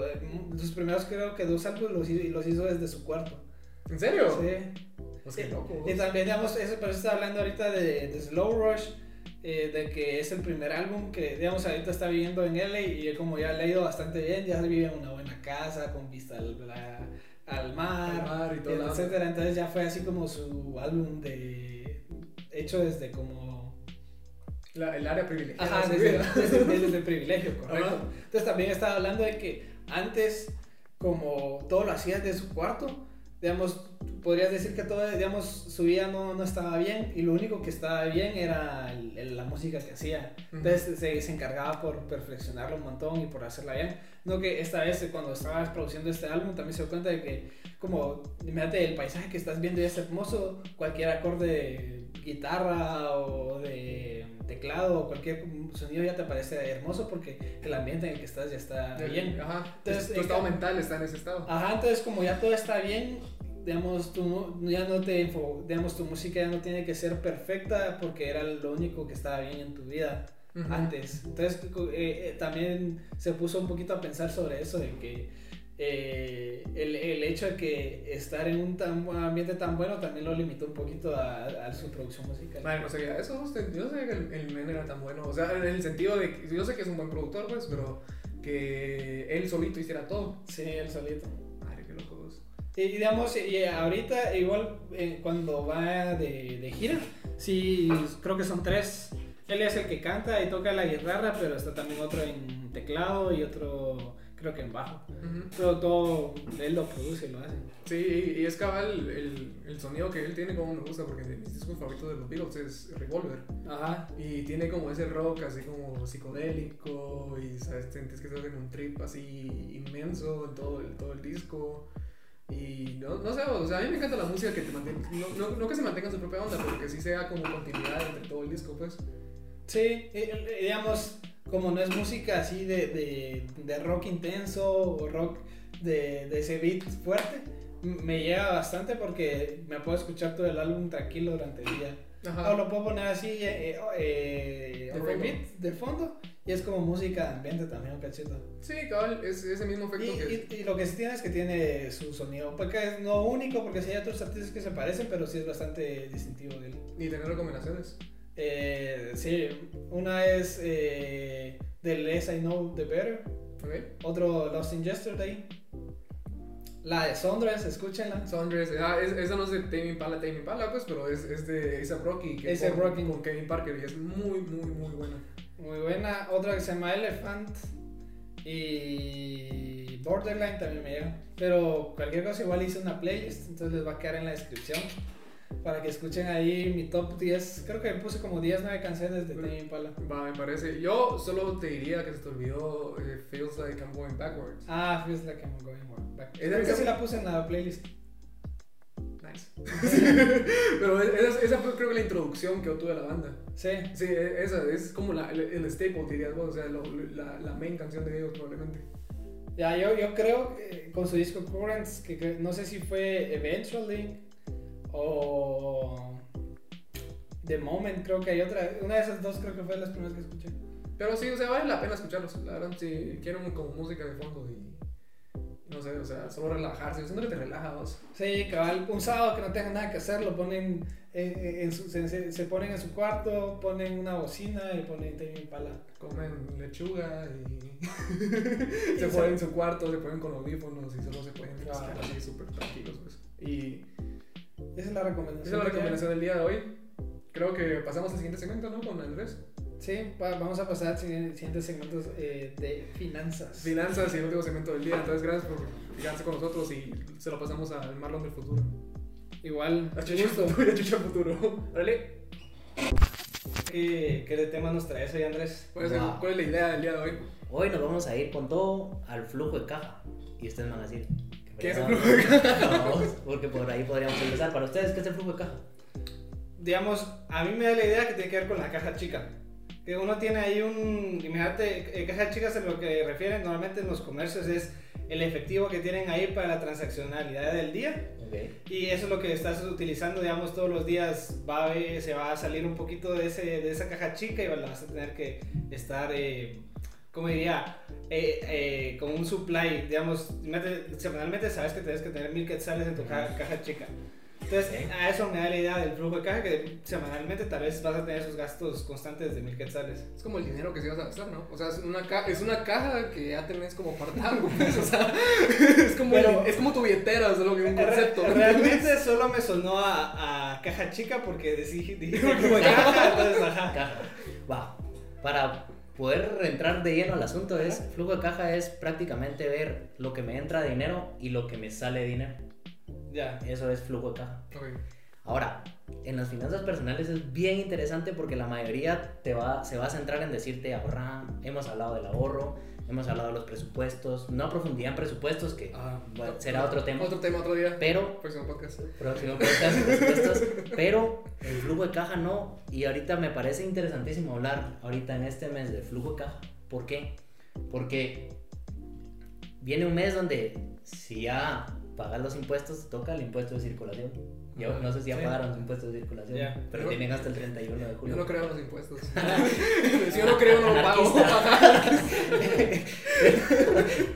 en sus primeros creo que dos álbumes los, hizo- los hizo desde su cuarto. ¿En serio? Sí. Pues qué loco. Y también, digamos, eso, pero está hablando ahorita de, de Slow Rush, eh, de que es el primer álbum que, digamos, ahorita está viviendo en LA y como ya le ha ido bastante bien, ya vive en una buena casa con vista al, la- al mar, Al mar y todo la- etcétera. Entonces ya fue así como su álbum de hecho desde como La- el área privilegiada. Ajá, de desde, vida. desde- desde el privilegio, correcto. Ajá. Entonces también estaba hablando de que antes, como todo lo hacía desde su cuarto, digamos, podrías decir que todo, digamos, su vida no, no estaba bien y lo único que estaba bien era el- el- la música que hacía. Entonces se, se encargaba por perfeccionarlo un montón y por hacerla bien. No que esta vez cuando estabas produciendo este álbum también se dio cuenta de que como, imagínate, el paisaje que estás viendo ya es hermoso, cualquier acorde de guitarra o de teclado o cualquier sonido ya te parece hermoso porque el ambiente en el que estás ya está bien. Ajá. Entonces, tu estado mental está en ese estado. Ajá, entonces como ya todo está bien, digamos, tu, ya no te, enfo- digamos, tu música ya no tiene que ser perfecta porque era lo único que estaba bien en tu vida antes. Entonces eh, eh, también se puso un poquito a pensar sobre eso, de que eh, el, el hecho de que estar en un tan ambiente tan bueno también lo limitó un poquito a, a su producción musical. Madre, no sabía eso. usted- Yo no sabía que el, el men era tan bueno. O sea, en el sentido de que yo sé que es un buen productor, pues, pero que él solito hiciera todo. Sí, él solito. Y, digamos, y ahorita igual eh, cuando va de, de gira, sí, creo que son tres. Él es el que canta y toca la guitarra, pero está también otro en teclado y otro creo que en bajo. Pero todo él lo produce y lo hace. Sí, y, es cabal el, el sonido que él tiene como me gusta, porque mis discos favoritos de los Beatles es Revolver. Ajá. Y tiene como ese rock así como psicodélico y sabes, sientes que estás en un trip así inmenso en todo el, todo el disco. Y no, no sé, o sea, a mí me encanta la música que te mantiene, no, no, no que se mantenga en su propia onda, pero que sí sea como continuidad entre todo el disco, pues. Sí, y- y- digamos, como no es música así de, de, de rock intenso o rock de, de ese beat fuerte, me llega bastante porque me puedo escuchar todo el álbum tranquilo durante el día. O lo puedo poner así, eh, eh, eh, De fondo. beat, de fondo, y es como música de ambiente también, un cachito. Sí, cabal, es ese mismo Y, efecto que... y- y lo que sí tiene es que tiene su sonido, porque es no único, porque sí hay otros artistas que se parecen, pero sí es bastante distintivo de él. Y tener recomendaciones. Eh, sí, una es eh, The Less I Know, The Better. ¿Ok? Otro Lost in Yesterday. La de Sondres, escúchenla. Sondres, ah, es, esa no es de Tame Impala, Tame Impala, pues, pero es, es de A$AP Rocky. que con, Rocky. Con Kevin Parker y es muy, muy, muy buena. Muy buena. Otra que se llama Elephant. Y Borderline también me llega. Pero cualquier cosa igual hice una playlist, entonces les va a quedar en la descripción. Para que escuchen ahí mi top 10. Creo que puse como 10, 9 canciones de Tame Impala. Va, me parece. Yo solo te diría que se te olvidó eh, Feels Like I'm Going Backwards. Ah, feels like I'm going back. Esa- Esa sí la puse en la playlist. Nice. pero esa, esa fue creo que la introducción que yo tuve a la banda. Sí. Sí, e- esa es como la, el, el staple, dirías vos, o sea, lo- la, la main canción de ellos probablemente. Ya, yo, yo creo que con su disco Currents, que, que no sé si fue Eventually o The Moment, creo que hay otra. Una de esas dos creo que fue las primeras que escuché. Pero sí, o sea, vale la pena escucharlos. La verdad, si quieren como música de fondo y no sé, o sea, solo relajarse. Siento que te relaja vos. Sí, cabal, un sábado que no tengan nada que hacer, lo ponen en, en su, se, se- ponen en su cuarto, ponen una bocina y ponen Tame Impala. Comen lechuga y se ponen en su cuarto, se ponen con audífonos y solo se pueden estar así súper tranquilos. Pues. Y Esa es la recomendación. esa es la recomendación del día de hoy. Creo que pasamos al siguiente segmento, ¿no? Con Andrés. Sí, va- vamos a pasar al siguiente- siguientes segmentos eh, de finanzas. Finanzas y el último segmento del día. Entonces, gracias por quedarse con nosotros y se lo pasamos al Marlon del futuro. Igual, A gusto. futuro. A Chucho futuro. Órale. ¿Qué, ¿Qué tema nos traes hoy, Andrés? ¿Cuál es, el- Wow. cuál es la idea del día de hoy? Hoy nos vamos a ir con todo al flujo de caja. Y ustedes me van a decir. ¿Qué es el flujo de caja? porque por ahí podríamos empezar. Para ustedes, ¿qué es el flujo de caja? digamos, a mí me da la idea que tiene que ver con la caja chica. Que uno tiene ahí un, imagínate, eh, caja chica es a lo que refieren normalmente en los comercios es el efectivo que tienen ahí para la transaccionalidad del día. Ok. Y eso es lo que estás utilizando, digamos, todos los días. Va a, ver- se va a salir un poquito de, ese, de esa caja chica y la vas a tener que estar, eh, ¿cómo diría? Eh, eh, con un supply, digamos, semanalmente sabes que tienes que tener mil quetzales en tu ca- caja chica. Entonces, a eso me da la idea del flujo de caja, que semanalmente tal vez vas a tener esos gastos constantes de mil quetzales. Es como el dinero que se vas a gastar, ¿no? O sea, es una, ca- es una caja que ya tenés como apartado, pues, o sea, es como, Pero- es como tu billetera, solo que un concepto. Re- Realmente solo me sonó a, a caja chica porque decí- dijiste flujo de caja, entonces, ajá. Caja. Va. Para poder entrar de lleno al asunto es flujo de caja es prácticamente ver lo que me entra de dinero y lo que me sale de dinero. Ya. Eso es flujo de caja. Ok. Ahora, en las finanzas personales es bien interesante porque la mayoría te va, se va a centrar en decirte ahorrar. Hemos hablado del ahorro, hemos hablado de los presupuestos, no profundidad en presupuestos, que Ah, bueno, será otro tema. Otro tema, otro día. Pero Próximo podcast. próximo podcast presupuestos, pero el flujo de caja no. Y ahorita me parece interesantísimo hablar ahorita en este mes de flujo de caja. ¿Por qué? Porque viene un mes donde si ya pagas los impuestos, te toca el impuesto de circulación. Yo no sé si ya Sí. pagaron su impuesto de circulación, Ya. pero Yo- tienen hasta el 31 de julio. Yo no creo en los impuestos. si yo no creo, no pago.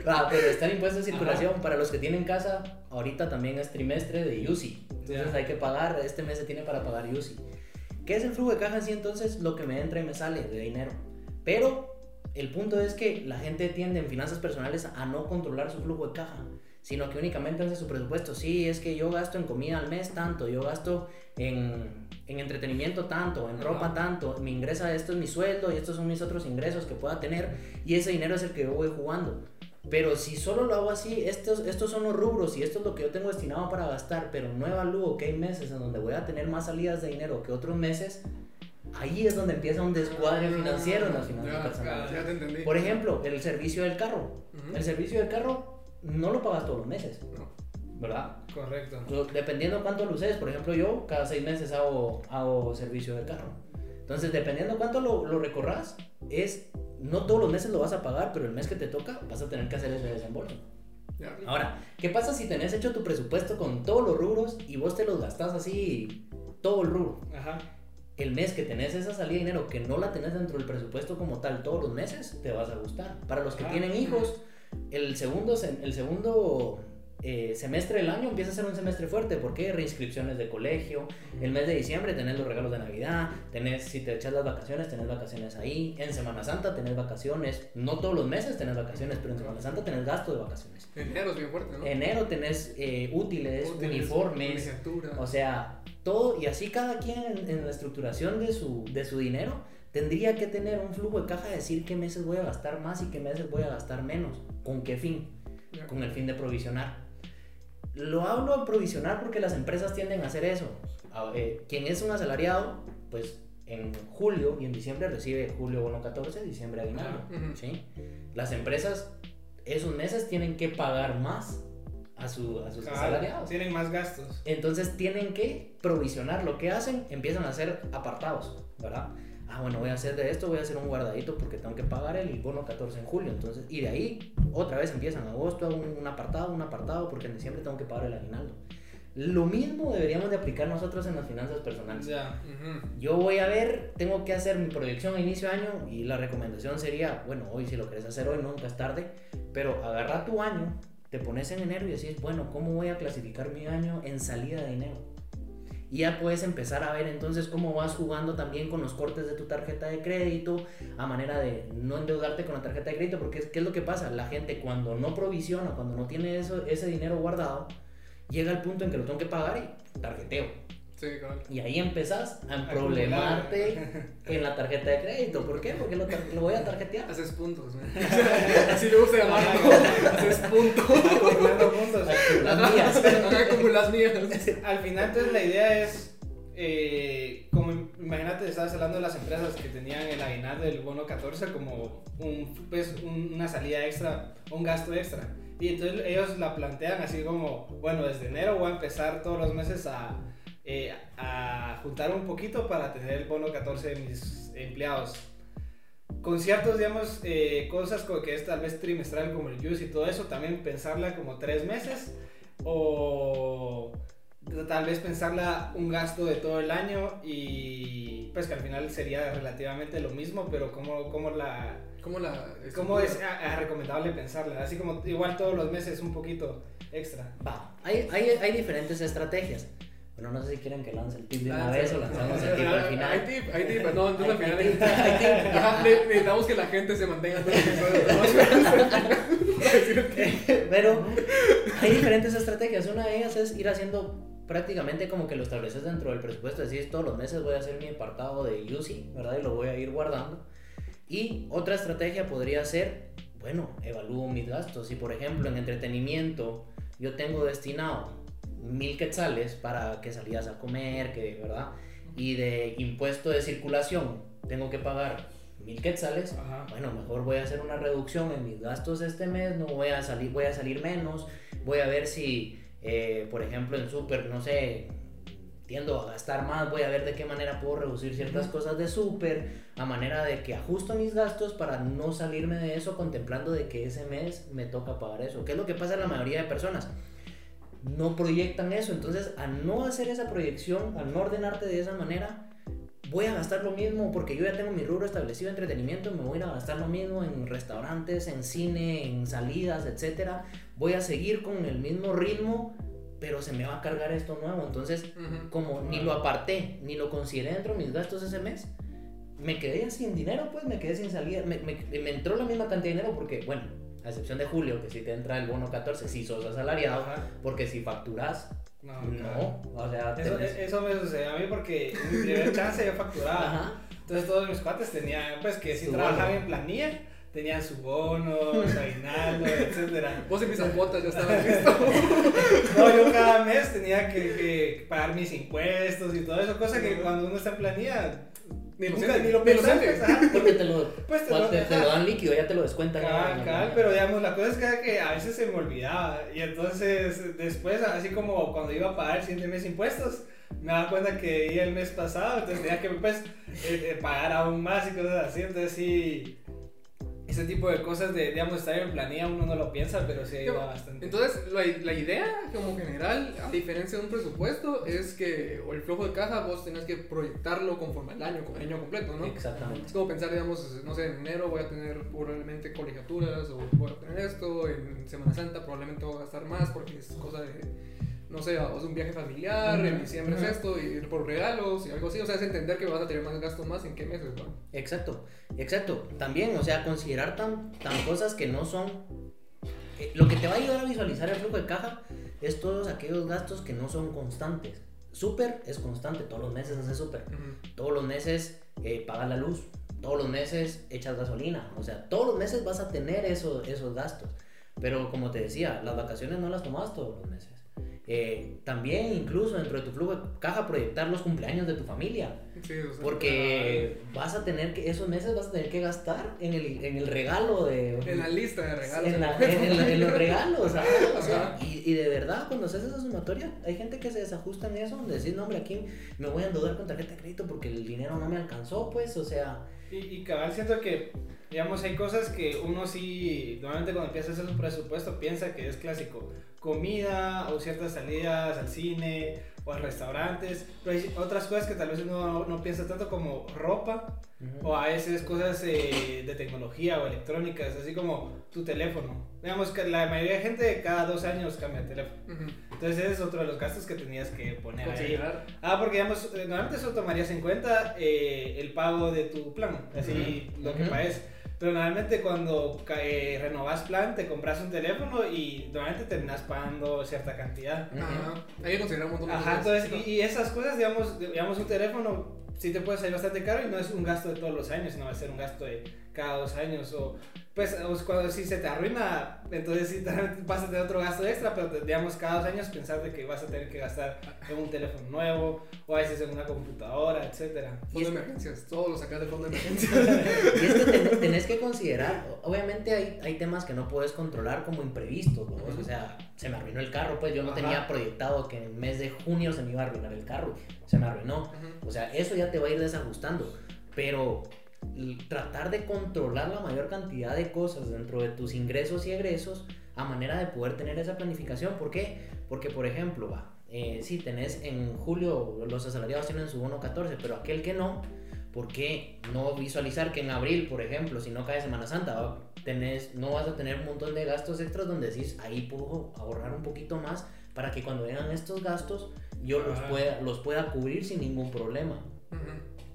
Ah, pero está el impuesto de circulación. Para los que tienen casa, ahorita también es trimestre de UCI. Entonces Ya. hay que pagar, este mes se tiene para pagar UCI. ¿Qué es el flujo de caja sí? Entonces lo que me entra y me sale de dinero. Pero el punto es que la gente tiende en finanzas personales a no controlar su flujo de caja, sino que únicamente hace su presupuesto. Sí, es que yo gasto en comida al mes tanto, yo gasto en, en entretenimiento tanto, en Ajá. ropa tanto, me ingresa esto es mi sueldo y estos son mis otros ingresos que pueda tener y ese dinero es el que yo voy jugando. Pero si solo lo hago así, estos, estos son los rubros y esto es lo que yo tengo destinado para gastar, pero no evalúo que hay meses en donde voy a tener más salidas de dinero que otros meses, ahí es donde empieza un descuadre financiero en las finanzas personales. Entendí. Por ejemplo, el servicio del carro. El servicio del carro no lo pagas todos los meses, No. ¿verdad? Correcto. Dependiendo cuánto lo uses, por ejemplo, yo cada seis meses hago, hago servicio del carro. Entonces, dependiendo cuánto lo, lo recorras, es no todos los meses lo vas a pagar, pero el mes que te toca vas a tener que hacer ese desembolso. Ya. Ahora, ¿qué pasa si tenés hecho tu presupuesto con todos los rubros y vos te los gastás así todo el rubro? Ajá. El mes que tenés esa salida de dinero que no la tenés dentro del presupuesto como tal todos los meses, te vas a gustar. Para los que Ah, tienen hijos, el segundo, el segundo eh, semestre del año empieza a ser un semestre fuerte. ¿Por qué? Reinscripciones de colegio. El mes de diciembre tenés los regalos de Navidad. Tenés, si te echas las vacaciones, tenés vacaciones ahí. En Semana Santa tenés vacaciones. No todos los meses tenés vacaciones, pero en Semana Santa tenés gasto de vacaciones. Enero es bien fuerte, ¿no? Enero tenés eh, útiles, Útiles, uniformes. O sea, todo, y así cada quien en, en la estructuración de su, de su dinero tendría que tener un flujo de caja, decir qué meses voy a gastar más y qué meses voy a gastar menos. ¿Con qué fin? Con el fin de provisionar. Lo hablo de provisionar porque las empresas tienden a hacer eso. A- eh, quien es un asalariado, pues en julio y en diciembre recibe julio bono 14, diciembre aguinaldo. ¿sí? Las empresas esos meses tienen que pagar más a, su, a sus asalariados. Tienen más gastos. Entonces tienen que provisionar lo que hacen, empiezan a hacer apartados, ¿verdad? Ah, bueno, voy a hacer de esto, voy a hacer un guardadito porque tengo que pagar el bono 14 en julio. Entonces, y de ahí otra vez empiezan agosto, un, un apartado, un apartado, porque en diciembre tengo que pagar el aguinaldo. Lo mismo deberíamos de aplicar nosotros en las finanzas personales. Ya. Ujú. Yo voy a ver, tengo que hacer mi proyección a inicio de año y la recomendación sería, bueno, hoy si lo querés hacer hoy, nunca es tarde, pero agarra tu año, te pones en enero y decís, bueno, ¿cómo voy a clasificar mi año en salida de dinero? Y ya puedes empezar a ver entonces cómo vas jugando también con los cortes de tu tarjeta de crédito, a manera de no endeudarte con la tarjeta de crédito, porque ¿qué es lo que pasa? La gente cuando no provisiona, cuando no tiene eso, ese dinero guardado, llega al punto en que lo tengo que pagar y tarjeteo. Sí, cabal. Y ahí empezás a problemarte en la tarjeta de crédito. ¿Por qué? Porque lo, lo voy a tarjetear. Haces puntos, man. Así me gusta llamarlo. Haces puntos. Acumulando puntos. Las mías. Ajá, como las mías. Al final, entonces, la idea es, eh, como imagínate, estabas hablando de las empresas que tenían el aguinaldo del bono 14 como un, pues, un- una salida extra, un gasto extra. Y entonces ellos la plantean así como, bueno, desde enero voy a empezar todos los meses a, eh, a juntar un poquito para tener el bono 14 de mis empleados. con ciertos, digamos, eh, cosas como que es tal vez trimestral como el juice y todo eso, también pensarla como tres meses o tal vez pensarla un gasto de todo el año y pues que al final sería relativamente lo mismo, pero como, como la... ¿Cómo la ¿Cómo es ah, ah, recomendable pensarla? Así como igual todos los meses un poquito extra. Va, hay, hay, hay diferentes estrategias. Bueno, no sé si quieren que lance el tip de una vez o lanzamos el tip al final. Hay tip, hay tip, no, entonces al final necesitamos que la gente se mantenga todo Pero hay diferentes estrategias. Una de ellas es ir haciendo prácticamente como que lo estableces dentro del presupuesto. Decís, todos los meses voy a hacer mi apartado de UCI, ¿verdad? Y lo voy a ir guardando. Y otra estrategia podría ser, bueno, evalúo mis gastos. Si por ejemplo en entretenimiento yo tengo destinado mil quetzales para que salías a comer, que, ¿verdad? Y de impuesto de circulación tengo que pagar mil quetzales, bueno, mejor voy a hacer una reducción en mis gastos este mes, no voy a salir, voy a salir menos, voy a ver si, eh, por ejemplo, en súper, no sé, tiendo a gastar más, voy a ver de qué manera puedo reducir ciertas cosas de súper, a manera de que ajusto mis gastos para no salirme de eso contemplando de que ese mes me toca pagar eso. ¿Qué es lo que pasa a la mayoría de personas? No proyectan eso. Entonces, al no hacer esa proyección, al no ordenarte de esa manera, voy a gastar lo mismo porque yo ya tengo mi rubro establecido de entretenimiento, me voy a gastar lo mismo en restaurantes, en cine, en salidas, etcétera. Voy a seguir con el mismo ritmo, pero se me va a cargar esto nuevo. Entonces, como ni lo aparté, ni lo consideré dentro de mis gastos ese mes, me quedé sin dinero, pues me quedé sin salida. Me, me entró la misma cantidad de dinero porque, bueno, a excepción de julio, que si te entra el bono 14, si sos asalariado, porque si facturas, no, no o sea, eso, eso, me sucede a mí porque en mi primer chance yo facturaba. Entonces todos mis cuates tenían, pues que si trabajaban en planilla, tenían su bono, su aguinaldo, etcétera. Vos en mis zampotas ya estabas listo. no, yo cada mes tenía que, que, pagar mis impuestos y todo eso, cosa que cuando uno está en planilla ni lo, Nunca, ni lo pensaste. Porque te lo, pues te, lo, te, lo, dan líquido, ya te lo descuentan. Cal, pero digamos, la cosa es que, a veces se me olvidaba. Y entonces, después, así como cuando iba a pagar el siguiente mes impuestos, me daba cuenta que iba el mes pasado, entonces tenía que pues, eh, eh, pagar aún más y cosas así. Entonces, sí ese tipo de cosas de, digamos, estar en planilla uno no lo piensa, pero sí ayuda bastante. Entonces, la, la, idea, como general, a diferencia de un presupuesto, es que, o el flujo de caja, vos tenés que proyectarlo conforme al año, con el año completo, ¿no? Exactamente. Es como pensar, digamos, no sé, en enero voy a tener probablemente colegiaturas, o voy a tener esto, en Semana Santa probablemente voy a gastar más porque es cosa de no sé, vamos un viaje familiar, en diciembre es esto, y ir por regalos y algo así. O sea, es entender que vas a tener más gastos más en qué meses, ¿no? Exacto, exacto. También, o sea, considerar tan, tan cosas que no son. Eh, lo que te va a ayudar a visualizar el flujo de caja es todos aquellos gastos que no son constantes. Súper es constante, todos los meses haces súper. Todos los meses eh, pagas la luz. Todos los meses echas gasolina. O sea, todos los meses vas a tener esos gastos. Pero como te decía, las vacaciones no las tomas todos los meses. Eh, también incluso dentro de tu flujo de caja proyectar los cumpleaños de tu familia. porque vas a tener que, esos meses vas a tener que gastar en el, en el regalo de... En la lista de regalos. En, los regalos. y, y, de verdad, cuando haces esa sumatoria, hay gente que se desajusta en eso, donde decís, no, hombre, aquí me voy a endeudar con tarjeta de crédito porque el dinero no me alcanzó, pues, o sea... Y, y cabal, siento que, digamos, hay cosas que uno sí, normalmente cuando empieza a hacer un presupuesto, piensa que es clásico comida o ciertas salidas al cine o a restaurantes, pero hay otras cosas que tal vez uno no piensa tanto como ropa o a veces cosas eh, de tecnología o electrónicas, así como tu teléfono. Digamos que la mayoría de gente cada dos años cambia de teléfono. Entonces ese es otro de los gastos que tenías que poner ahí. Ah, porque digamos, eh, normalmente eso tomarías en cuenta eh, el pago de tu plan, así lo que pagues. Pero normalmente cuando eh, renovas plan, te compras un teléfono y normalmente terminas pagando cierta cantidad. Ajá. Hay que considerar un montón de Ajá, entonces, y, y, esas cosas, digamos, digamos, un teléfono sí te puede salir bastante caro y no es un gasto de todos los años, sino va a ser un gasto de cada dos años o pues cuando si se te arruina, entonces sí vas a tener otro gasto extra, pero digamos cada dos años pensar de que vas a tener que gastar en un teléfono nuevo o a veces en una computadora, etcétera. Fondo de emergencias, todo lo sacas de fondo de emergencias. y esto tenés que considerar, obviamente hay, hay temas que no puedes controlar como imprevistos, ¿no? o sea, se me arruinó el carro, pues yo no tenía proyectado que en el mes de junio se me iba a arruinar el carro, se me arruinó, o sea, eso ya te va a ir desajustando, pero tratar de controlar la mayor cantidad de cosas dentro de tus ingresos y egresos a manera de poder tener esa planificación. ¿Por qué? Porque, por ejemplo, va, eh, si tenés en julio, los asalariados tienen su bono 14, pero aquel que no, ¿por qué no visualizar que en abril, por ejemplo, si no cae Semana Santa, va, tenés, no vas a tener un montón de gastos extras donde decís, ahí puedo ahorrar un poquito más para que cuando vengan estos gastos yo los Ah. pueda, los pueda cubrir sin ningún problema.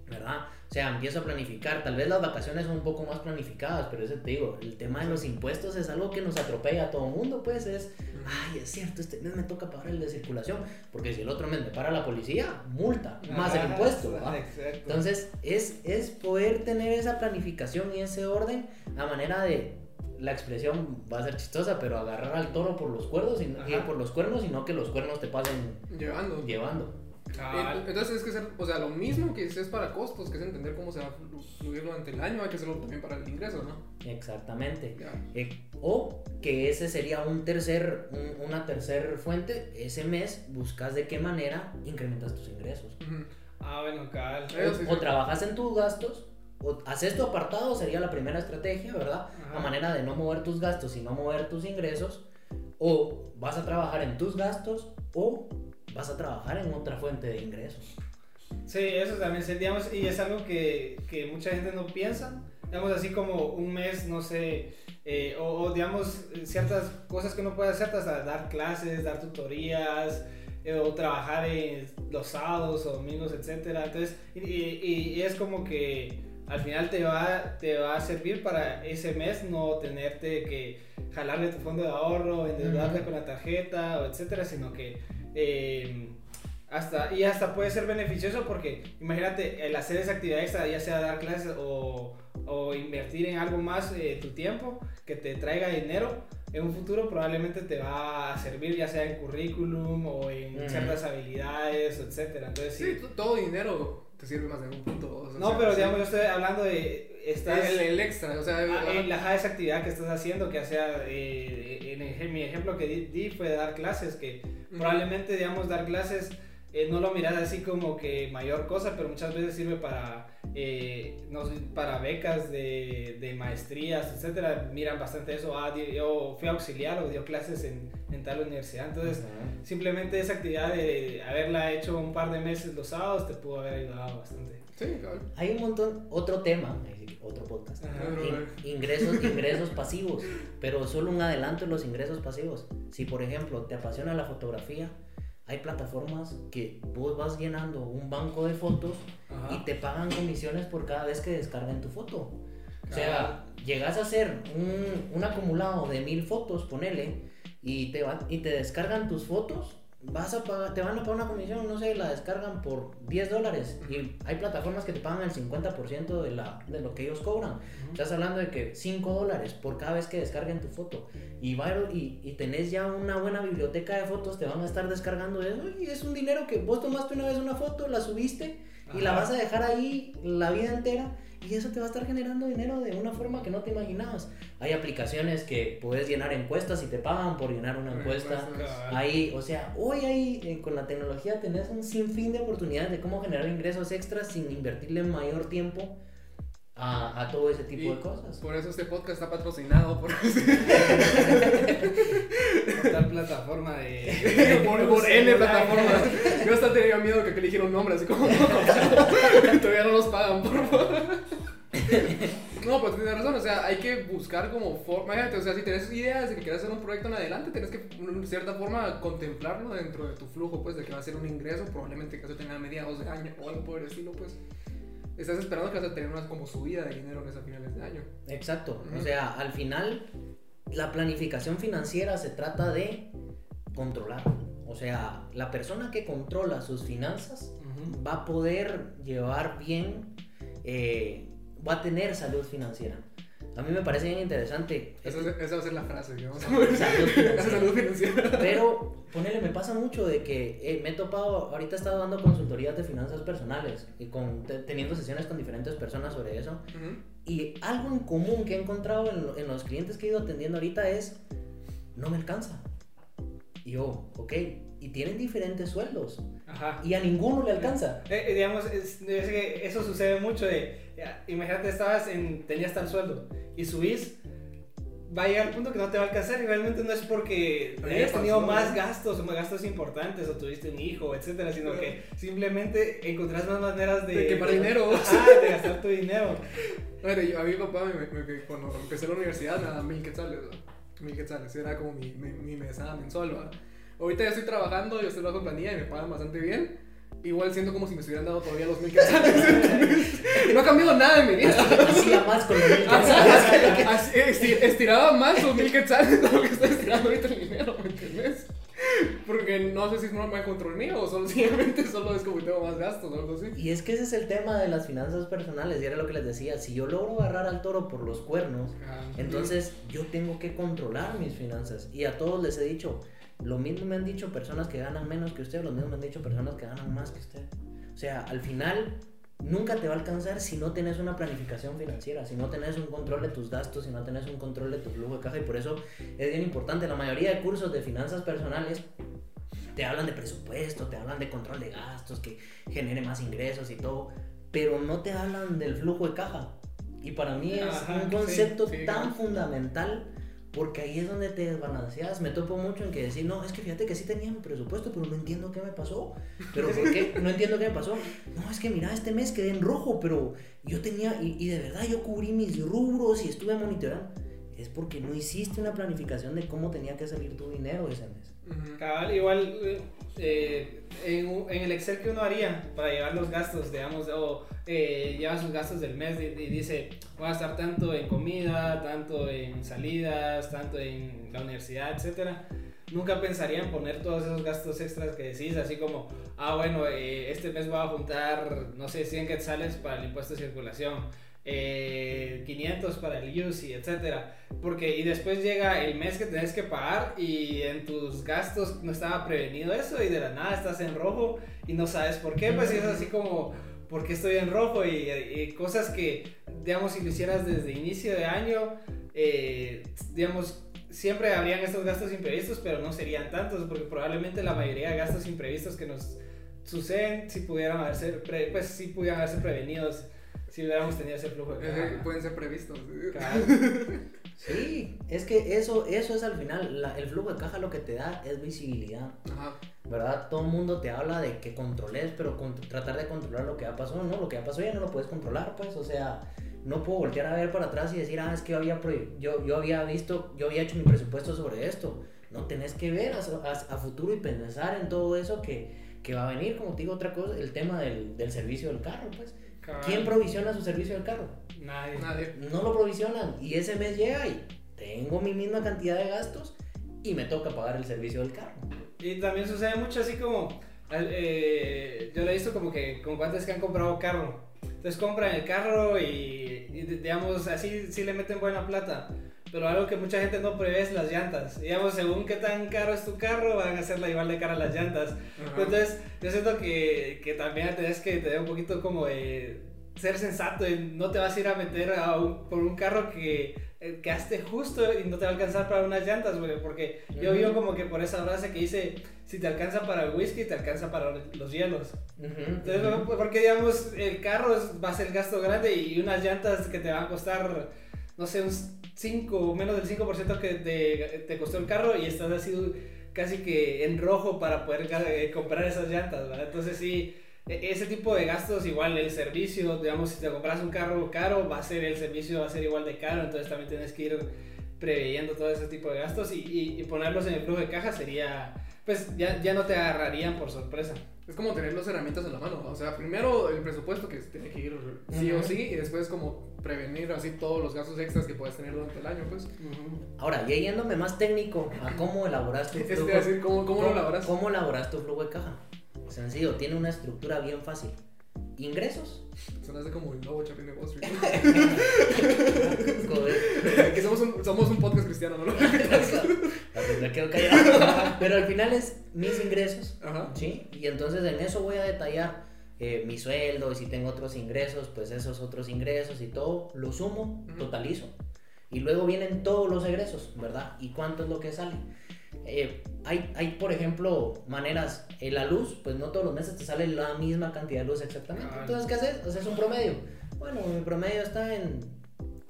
¿verdad? O sea, empiezo a planificar, tal vez las vacaciones son un poco más planificadas, pero eso te digo, el tema de los impuestos es algo que nos atropella a todo el mundo, pues es, ay, es cierto, este mes me toca pagar el de circulación, porque si el otro mes me para la policía, multa, más el Ah, impuesto. Exacto. Entonces, es, es poder tener esa planificación y ese orden a manera de. La expresión va a ser chistosa, pero agarrar al toro por los cuernos y, y por los cuernos y no que los cuernos te pasen Llevando. llevando. Entonces es que ser, o sea, lo mismo que es para costos, que es entender cómo se va a flu- fluir durante el año, hay que hacerlo también para el ingreso, ¿no? Exactamente. Eh, o que ese sería un tercer, un- una tercer fuente. Ese mes buscas de qué manera incrementas tus ingresos. Ujú. Ah, bueno, cabal. Eh, sí, O, o sí. trabajas en tus gastos, o haces tu apartado, sería la primera estrategia, ¿verdad? Ajá. A manera de no mover tus gastos y no mover tus ingresos. O vas a trabajar en tus gastos o vas a trabajar en otra fuente de ingresos. Sí, eso también, digamos, y es algo que, que mucha gente no piensa. Digamos, así como un mes, no sé, eh, o, o, digamos, ciertas cosas que uno puede hacer, hasta dar clases, dar tutorías, eh, o trabajar en los sábados o domingos, etcétera. Entonces, y, y- y es como que al final te va, te va a servir para ese mes no tenerte que jalarle tu fondo de ahorro, endeudarte Ujú. con la tarjeta, etcétera, sino que... eh, hasta, y hasta puede ser beneficioso porque imagínate el hacer esa actividad extra, ya sea dar clases o, o invertir en algo más eh, tu tiempo que te traiga dinero, en un futuro probablemente te va a servir ya sea en currículum o en Ujú. ciertas habilidades, etcétera. Entonces sí. Todo dinero te sirve más de un punto. o sea, no, pero digamos, yo estoy hablando de... Estás, El, el extra, o sea, Ah, en la esa actividad que estás haciendo, que sea, eh, en, mi ejemplo que di, di fue dar clases, que probablemente, digamos, dar clases, eh, no lo miras así como que mayor cosa, pero muchas veces sirve para, eh, no sé, para becas de, de maestrías, etcétera, miran bastante eso, ah, di- yo fui auxiliar o dio clases en, en tal universidad, entonces simplemente esa actividad de haberla hecho un par de meses los sábados te pudo haber ayudado bastante. Sí, cabal. Hay un montón, otro tema, sí, otro podcast. In- ingresos, ingresos pasivos, pero solo un adelanto en los ingresos pasivos. Si por ejemplo te apasiona la fotografía, hay plataformas que vos vas llenando un banco de fotos Ajá. y te pagan comisiones por cada vez que descarguen tu foto. O sea, llegas a hacer un, un acumulado de mil fotos, ponele, y te, van, y te descargan tus fotos, vas a pagar, te van a pagar una comisión, no sé, la descargan por 10 dólares. Y hay plataformas que te pagan el 50% de, la, de lo que ellos cobran. Estás hablando de que 5 dólares por cada vez que descarguen tu foto. Y, va- y, y tenés ya una buena biblioteca de fotos, te van a estar descargando eso. Y es un dinero que vos tomaste una vez una foto, la subiste y la Ajá. vas a dejar ahí la vida entera. Y eso te va a estar generando dinero de una forma que no te imaginabas. Hay aplicaciones que puedes llenar encuestas y te pagan por llenar una encuesta. Ahí, o sea, hoy ahí eh, con la tecnología tenés un sinfín de oportunidades de cómo generar ingresos extras sin invertirle mayor tiempo a, a todo ese tipo Y de cosas. Por eso este podcast está patrocinado por, Por tal plataforma de... por, por N plataformas. Yo hasta tenía miedo que, que eligieran un nombre así como todavía no nos pagan, por favor. No, pues tienes razón, o sea, hay que buscar como forma, imagínate, o sea, si tienes ideas de que quieres hacer un proyecto en adelante, tienes que, de cierta forma, contemplarlo dentro de tu flujo, pues, de que va a ser un ingreso, probablemente que vas a tener a mediados de año o algo por el estilo, pues. Estás esperando que vas a tener una como subida de dinero en a finales de año. Exacto. O sea, al final, la planificación financiera se trata de controlar. O sea, la persona que controla sus finanzas va a poder llevar bien, eh, va a tener salud financiera. A mí me parece bien interesante. Esa, es- esa va a ser la frase que vamos a Salud financiera. Financiera. Pero, ponele, me pasa mucho de que eh, me he topado, ahorita he estado dando consultorías de finanzas personales y con, te- teniendo sesiones con diferentes personas sobre eso. Ujú. Y algo en común que he encontrado en, en los clientes que he ido atendiendo ahorita es, no me alcanza. Y yo, ok, y tienen diferentes sueldos Ajá. y a ninguno le alcanza. Eh, eh, digamos, es, es que eso sucede mucho de, imagínate, estabas en, tenías tal sueldo y subís, va a llegar al punto que no te va a alcanzar y realmente no es porque hayas tenido más gastos o más gastos importantes o tuviste un hijo, etcétera, sino que simplemente encontrás más maneras de... De quemar dinero. De gastar tu dinero. Bueno, yo- a mi papá, me, me- me- cuando empecé la universidad, me daban mil quetzales. Mil quetzales, era como mi, mi, mi mesada mensual, ¿va? Ahorita ya estoy trabajando, yo estoy bajo planilla y me pagan bastante bien. Igual siento como si me estuvieran dando todavía los mil. Y no ha cambiado nada en mi vida. Hacía más con los mil quetzales. Estiraba más los mil quetzales de lo que estoy estirando ahorita el dinero, ¿me entiendes? Porque no sé si es normal control mío o solo, simplemente solo es como que tengo más gastos o algo así. Y es que ese es el tema de las finanzas personales, y era lo que les decía, si yo logro agarrar al toro por los cuernos, Ah, entonces yo tengo que controlar mis finanzas. Y a todos les he dicho, lo mismo me han dicho personas que ganan menos que usted, lo mismo me han dicho personas que ganan más que usted. O sea, al final nunca te va a alcanzar si no tienes una planificación financiera, si no tenés un control de tus gastos, si no tenés un control de tu flujo de caja. Y por eso es bien importante, la mayoría de cursos de finanzas personales te hablan de presupuesto, te hablan de control de gastos, que genere más ingresos y todo, pero no te hablan del flujo de caja. Y para mí es Ajá, un concepto sí, tan fundamental porque ahí es donde te desbalanceas. Me topo mucho en que decir, no, es que fíjate que sí tenía mi presupuesto, pero no entiendo qué me pasó. ¿Pero por qué? No entiendo qué me pasó. No, es que mira, este mes quedé en rojo, pero yo tenía, y, y de verdad yo cubrí mis rubros y estuve monitoreando. Es porque no hiciste una planificación de cómo tenía que salir tu dinero ese mes. Cabal, igual eh, en, el Excel que uno haría para llevar los gastos, digamos, o eh, lleva sus gastos del mes y, y dice, voy a gastar tanto en comida, tanto en salidas, tanto en la universidad, etcétera. Nunca pensaría en poner todos esos gastos extras que decís, así como, ah, bueno, eh, este mes voy a juntar, no sé, 100 quetzales para el impuesto de circulación, eh, 500 para el UCI, etcétera. Porque, y después llega el mes que tenés que pagar y en tus gastos no estaba prevenido eso y de la nada estás en rojo y no sabes por qué, pues es así como, ¿por qué estoy en rojo? Y, cosas que, digamos, si lo hicieras desde inicio de año, eh, digamos, siempre habrían estos gastos imprevistos, pero no serían tantos, porque probablemente la mayoría de gastos imprevistos que nos suceden, si pudieran haberse, pre- pues sí pudieran haberse prevenidos, si hubiéramos tenido ese flujo de caja. pueden ser previstos. Cabal. Sí, es que eso, eso es al final, la- el flujo de caja lo que te da es visibilidad. Ajá. ¿verdad? Todo el mundo te habla de que controles, pero con- tratar de controlar lo que ya pasó, no, lo que ya pasó ya no lo puedes controlar, pues, o sea, no puedo voltear a ver para atrás y decir, ah, es que yo había, pro- yo, yo había visto, yo había hecho mi presupuesto sobre esto. No, tenés que ver a, a- a futuro y pensar en todo eso que, que va a venir, como te digo, otra cosa, el tema del, del servicio del carro, pues. Cabal. ¿Quién provisiona su servicio del carro? Nadie. Nadie. No lo provisionan y ese mes llega y tengo mi misma cantidad de gastos y me toca pagar el servicio del carro. Y también sucede mucho así como, eh, yo lo he visto como que con cuantos que han comprado carro. Entonces compran el carro y, y, digamos, así sí le meten buena plata. Pero algo que mucha gente no prevé es las llantas. Digamos, según qué tan caro es tu carro, van a hacerla igual de cara las llantas. Ajá. Entonces, yo siento que, que también tenés que tener un poquito como de ser sensato y no te vas a ir a meter a un- por un carro que eh, gaste justo y no te va a alcanzar para unas llantas, güey, porque yo Ujú. vivo como que por esa frase que dice, si te alcanza para el whisky, te alcanza para los hielos. Entonces, Ujú. ¿por- porque digamos, el carro va a ser gasto grande y unas llantas que te van a costar, no sé, un 5, menos del 5% que te, te costó el carro y estás así casi que en rojo para poder eh, comprar esas llantas, ¿verdad? Entonces sí, e- ese tipo de gastos, igual el servicio, digamos, si te compras un carro caro, va a ser el servicio, va a ser igual de caro, entonces también tienes que ir preveyendo todo ese tipo de gastos y, y- ponerlos en el flujo de caja sería, pues ya, ya no te agarrarían por sorpresa. Es como tener las herramientas en la mano. O sea, primero el presupuesto que tiene que ir sí o sí, y después como prevenir así todos los gastos extras que puedes tener durante el año, pues. Ahora, ya yéndome más técnico a cómo elaboras tu Es flujo. decir, ¿cómo, cómo lo elaboras? ¿Cómo elaboras tu flujo de caja? Sencillo, tiene una estructura bien fácil. Ingresos. Sonaste como el nuevo Chapín de Wall Street. Que somos un, somos un podcast cristiano, ¿no? Me quedo callado. Pero al final es mis ingresos. Ajá. ¿Sí? Y entonces en eso voy a detallar eh, mi sueldo y si tengo otros ingresos, pues esos otros ingresos y todo, lo sumo, totalizo. Y luego vienen todos los egresos, ¿verdad? ¿Y cuánto es lo que sale? Eh, hay, hay, por ejemplo, maneras, en la luz, pues no todos los meses te sale la misma cantidad de luz exactamente. Ah. Entonces, ¿qué haces? Haces un promedio. Bueno, mi promedio está en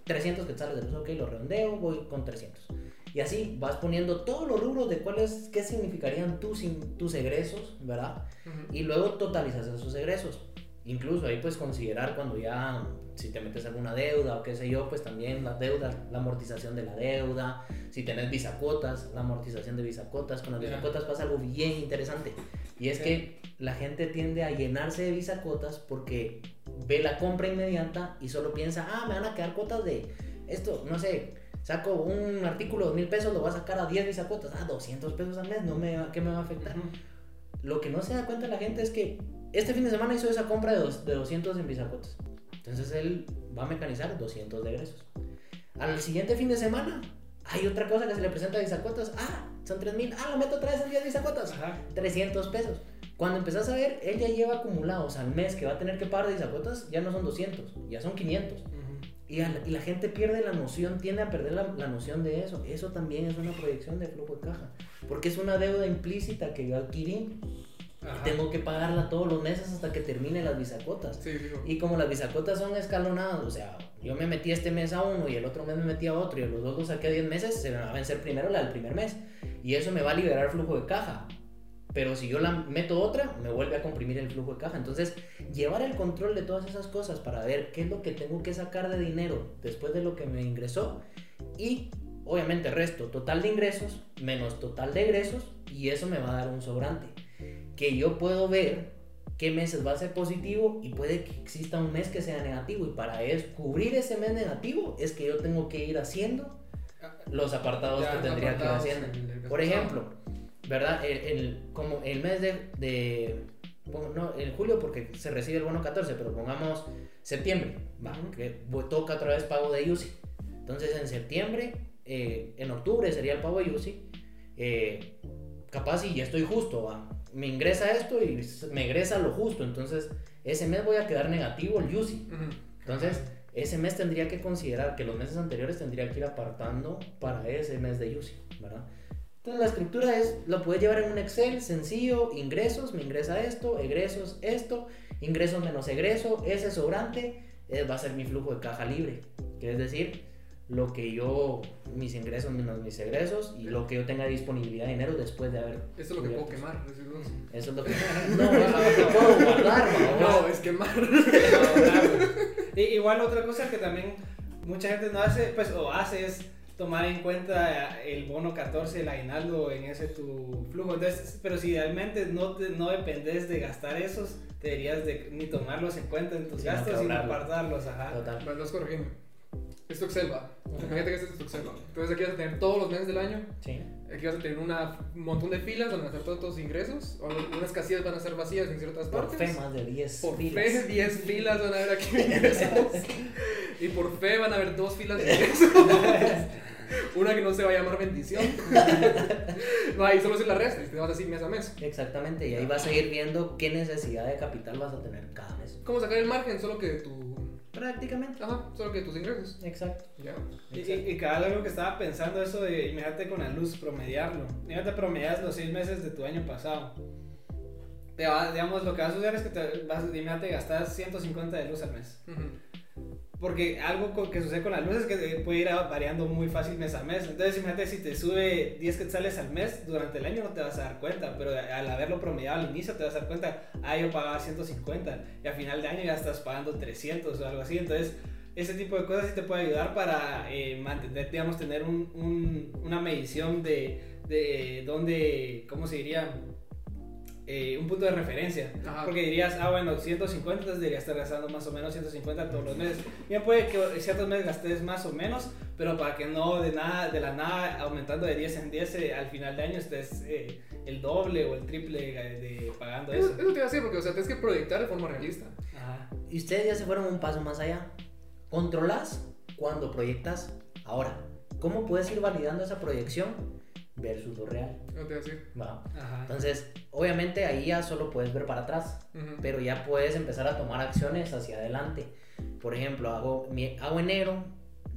300 quetzales de luz, ok, lo redondeo, voy con 300. Y así vas poniendo todos los rubros de cuáles, qué significarían tus, tus egresos, ¿verdad? Y luego totalizas esos egresos. Incluso ahí puedes considerar cuando ya, si te metes alguna deuda o qué sé yo, pues también la deuda, la amortización de la deuda. Si tenés bisacuotas, la amortización de bisacuotas. Con las bisacuotas pasa algo bien interesante. Y es que la gente tiende a llenarse de bisacuotas porque ve la compra inmediata y solo piensa, ah, me van a quedar cuotas de esto, no sé, saco un artículo de mil pesos, lo voy a sacar a 10 bisacuotas, ah, 200 pesos al mes, no me, ¿qué me va a afectar? Lo que no se da cuenta la gente es que este fin de semana hizo esa compra de, dos- de 200 en bisacuotas. Entonces él va a mecanizar 200 de egresos. Al siguiente fin de semana hay otra cosa que se le presenta a bisacuotas. Ah, son 3000. Ah, lo meto otra vez en 10 bisacuotas. Ajá. 300 pesos. Cuando empezás a ver, él ya lleva acumulados al mes que va a tener que pagar de bisacuotas, ya no son 200, ya son 500. Y, la, y la gente pierde la noción, tiende a perder la, la noción de eso. Eso también es una proyección de flujo de caja. Porque es una deuda implícita que yo adquirí Ajá. tengo que pagarla todos los meses hasta que termine las bisacuotas. Sí. Y como las bisacuotas son escalonadas, o sea, yo me metí este mes a uno y el otro mes me metí a otro y los dos los saqué a 10 meses, se me va a vencer primero la del primer mes. Y eso me va a liberar flujo de caja. Pero si yo la meto otra, me vuelve a comprimir el flujo de caja. Entonces, llevar el control de todas esas cosas para ver qué es lo que tengo que sacar de dinero después de lo que me ingresó y obviamente resto total de ingresos menos total de egresos y eso me va a dar un sobrante que yo puedo ver qué meses va a ser positivo y puede que exista un mes que sea negativo y para es, cubrir ese mes negativo es que yo tengo que ir haciendo los apartados Ya, que tendría apartados, que ir haciendo. Por ejemplo, ¿verdad? El, el- como el mes de, de no, en julio porque se recibe el bono 14, pero pongamos septiembre, va, que toca otra vez pago de UCI. Entonces en septiembre, eh, en octubre sería el pago de UCI. eh, capaz y ya estoy justo, va. Me ingresa esto y me egresa lo justo. Entonces ese mes voy a quedar negativo el UCI. Entonces, ese mes tendría que considerar que los meses anteriores tendría que ir apartando para ese mes de UCI, ¿verdad? Entonces, la estructura es, lo puedes llevar en un Excel sencillo, ingresos, me ingresa esto, egresos, esto, ingresos menos egreso, ese sobrante eh, va a ser mi flujo de caja libre, que es decir, lo que yo, mis ingresos menos mis egresos y lo que yo tenga disponibilidad de dinero después de haber... Esto es lo que puedo quemar. decirlo así. Eso es lo que... No, eso es lo que puedo guardar. No, es quemar. No, claro. I- Igual otra cosa que también mucha gente no hace, pues, o hace es tomar en cuenta el bono 14, el aguinaldo en ese tu flujo. Entonces, pero si realmente no, te- no dependes de gastar esos, deberías de ni tomarlos en cuenta en tus Sino que gastos, sino apartarlos, ajá. Total. Bueno, es corregime. Es tu Excel, va. Imagínate que este es tu Excel, va. Entonces aquí vas a tener todos los meses del año. Sí. Aquí vas a tener una- un montón de filas donde van a estar todos tus ingresos. O unas casillas van a ser vacías en ciertas Por partes. fe, más de 10 Por filas. fe, 10 filas van a haber aquí de ingresos. y por fe van a haber dos filas de ingresos. Una que no se va a llamar bendición. Va, y solo es la resta. Y te vas así mes a mes. Exactamente, y ahí vas a ir viendo qué necesidad de capital vas a tener cada mes. ¿Cómo sacar el margen? Solo que tu. Prácticamente. Ajá, solo que tus ingresos. Exacto. Ya. Y, y, y cada algo que estaba pensando eso de, imagínate con la luz, promediarlo. Imagínate promedias los seis meses de tu año pasado. Te va, digamos, lo que va a suceder es que te vas, imagínate, gastas 150 de luz al mes. Ujú. Porque algo que sucede con la luz es que eh, puede ir variando muy fácil mes a mes. Entonces, imagínate si te sube 10 quetzales al mes, durante el año no te vas a dar cuenta, pero al haberlo promediado al inicio te vas a dar cuenta, ah, yo pagaba 150 y a final de año ya estás pagando 300 o algo así. Entonces, ese tipo de cosas sí te puede ayudar para eh, mantener, digamos, tener un- un- una medición de, de dónde, ¿cómo se diría? Eh, un punto de referencia. Ajá. Porque dirías, ah, bueno, 150, entonces debería estar gastando más o menos 150 todos los meses. Bien puede que ciertos meses gastes más o menos, pero para que no de nada de la nada aumentando de 10 en 10 eh, al final de año estés eh, el doble o el triple eh, de, pagando Eso, eso. eso te iba a decir porque, o sea, tienes que proyectar de forma realista. Ajá. Y ustedes ya se fueron un paso más allá. Controlas cuando proyectas ahora. ¿Cómo puedes ir validando esa proyección versus lo real? Va. Ajá. Entonces, obviamente ahí ya solo puedes ver para atrás. Pero ya puedes empezar a tomar acciones hacia adelante. Por ejemplo, hago, mi- hago enero,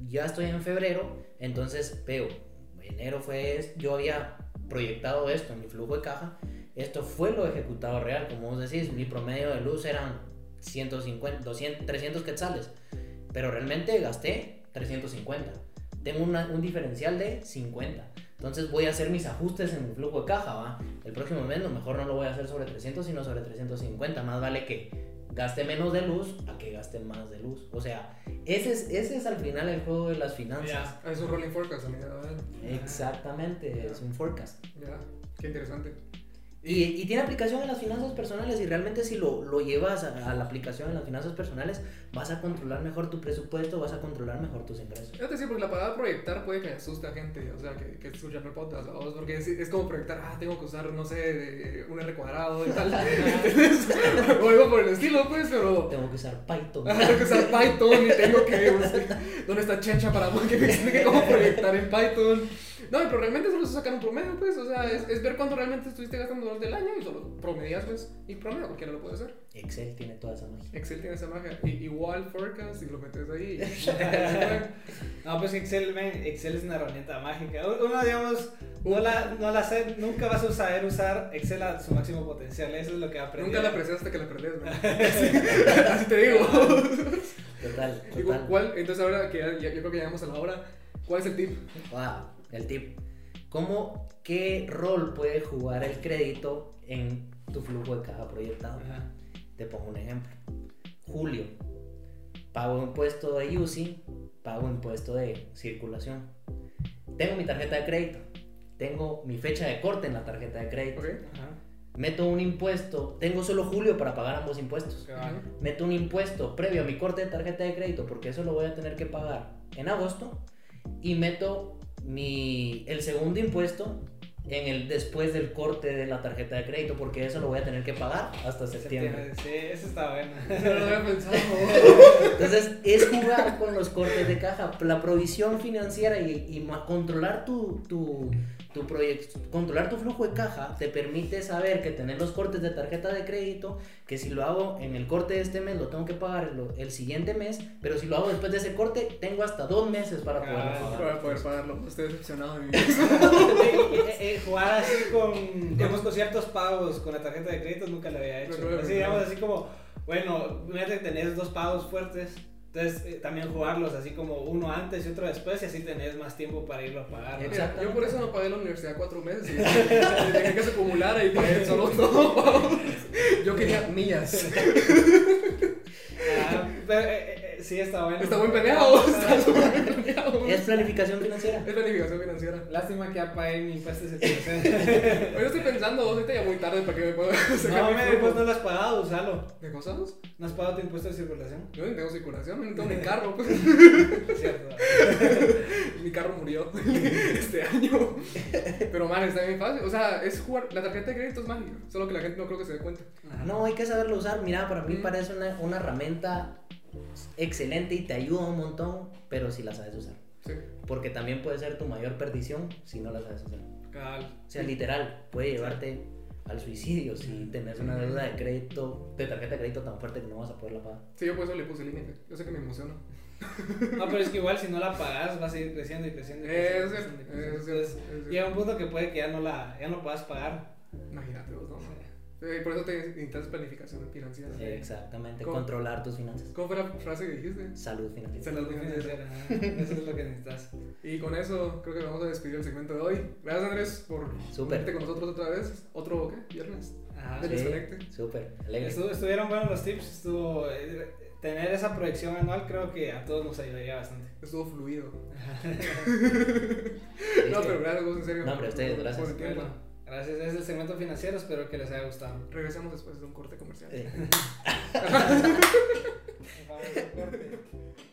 ya estoy en febrero, entonces veo, enero fue, yo había proyectado esto en mi flujo de caja, esto fue lo ejecutado real, como vos decís, mi promedio de luz eran 150, 200, 300 quetzales. Pero realmente gasté 350. Tengo una- un diferencial de 50. Entonces voy a hacer mis ajustes en mi flujo de caja, ¿va? El próximo mes lo mejor no lo voy a hacer sobre 300, sino sobre 350. Más vale que gaste menos de luz a que gaste más de luz. O sea, ese es, ese es al final el juego de las finanzas. Ya. Ah, es un rolling forecast, amiga. ¿verdad? Exactamente, es un forecast. Ya, qué interesante. Y, y tiene aplicación en las finanzas personales y realmente si lo, lo llevas a, a la aplicación en las finanzas personales vas a controlar mejor tu presupuesto, vas a controlar mejor tus ingresos. Yo te decía, porque la palabra proyectar puede que asuste a gente, o sea, que, que escucha el podcast, ¿sabes? porque es, es como proyectar, ah, tengo que usar, no sé, de- un R cuadrado y tal. O algo por el estilo, pues, pero... Tengo que usar Python. Ah, tengo que usar Python y tengo que... ¿Dónde está Chencha para que me explique cómo proyectar en Python? No, pero realmente solo es sacar un promedio, pues, o sea, es, es ver cuánto realmente estuviste gastando durante el año y solo promedias, pues, y promedio, cualquiera lo puede hacer. Excel tiene toda esa magia. Excel tiene esa magia, y, igual forecast y lo metes ahí. No, pues Excel, Excel es una herramienta mágica. Uno, digamos, no la, no la sé, nunca vas a saber usar Excel a su máximo potencial. Eso es lo que aprendí. Nunca la aprecias hasta que la aprendes, ¿no? Así te digo. Total, Digo. ¿cuál? Entonces ahora que ya, ya- yo creo que llegamos a la hora, ¿cuál es el tip? Wow, el tip. ¿Cómo, qué rol puede jugar el crédito en tu flujo de caja proyectado? Ajá. Te pongo un ejemplo. Julio, pago impuesto de UCI, pago impuesto de circulación. Tengo mi tarjeta de crédito, tengo mi fecha de corte en la tarjeta de crédito. Meto un impuesto, tengo solo julio para pagar ambos impuestos. Meto un impuesto previo a mi corte de tarjeta de crédito porque eso lo voy a tener que pagar en agosto y meto mi el segundo impuesto en el después del corte de la tarjeta de crédito porque eso lo voy a tener que pagar hasta septiembre. Septiembre, Sí, eso está bueno. No lo había pensado. Entonces es jugar con los cortes de caja, la provisión financiera y, controlar tu, tu, tu proyecto, controlar tu flujo de caja te permite saber que tener los cortes de tarjeta de crédito, que si lo hago en el corte de este mes lo tengo que pagar lo- el siguiente mes, pero si lo hago después de ese corte tengo hasta dos meses para poder Ah, pagar. Para poder pagarlo. Estoy decepcionado de mi vida. Eh, eh, eh, jugar así con, digamos, con ciertos pagos con la tarjeta de crédito nunca lo había hecho. Así, digamos, así como, bueno, fíjate que tenés dos pagos fuertes. Entonces, eh, también jugarlos así como uno antes y otro después, y así tenés más tiempo para irlo a pagar. ¿no? Mira, yo por eso no pagué la universidad cuatro meses. Y dejé que se acumulara y pagué solo dos. Yo quería millas. Ah, pero, eh, eh, sí, está bueno. Está muy planeado. Está súper planeado. Es planificación financiera. Es planificación financiera. Lástima que ya pagué mi impuesto de circulación. Hoy yo estoy pensando, ahorita ya muy tarde para que me pueda sacar no, mi me pues no lo has pagado, usalo. ¿De cosas? ¿No has pagado tu impuesto de circulación? Yo ni tengo circulación, no tengo ni carro. Pues. Cierto. Mi carro murió este año. Pero man, está bien fácil. O sea, es jugar. La tarjeta de crédito es mágica. Solo que la gente no creo que se dé cuenta. No, hay que saberlo usar. Mira, para mí Mm. parece una, una herramienta excelente y te ayuda un montón, pero si la sabes usar. Sí. Porque también puede ser tu mayor perdición si no la sabes usar. O sea, literal, puede llevarte al suicidio si tenés una deuda de crédito, de tarjeta de crédito tan fuerte que no vas a poderla pagar. Sí, yo por eso le puse límite. Yo sé que me emociona. No, pero es que igual si no la pagas vas a ir creciendo y creciendo. y Es creciendo, y creciendo, es creciendo. Entonces, es llega un punto que puede que ya no la ya no puedas pagar. Imagínate vos, ¿no? Sí, por eso te necesitas planificación financiera. Exactamente, ¿Cómo? controlar tus finanzas. ¿Cómo fue la frase que dijiste? Salud financiera. Salud financiera. Ajá. Eso es lo que necesitas. Y con eso creo que vamos a despedir el segmento de hoy. Gracias Andrés por Súper. con nosotros otra vez. Otro, ¿qué? Viernes. Ajá. Del Sí, súper, alegre. Estu- estuvieron buenos los tips, estuvo eh, tener esa proyección anual creo que a todos nos ayudaría bastante. Estuvo fluido. No, pero gracias vos en serio. No, ustedes, por- gracias. Por el tiempo. Bueno, Gracias, es el segmento financiero, espero que les haya gustado. Regresamos después de un corte comercial. Eh.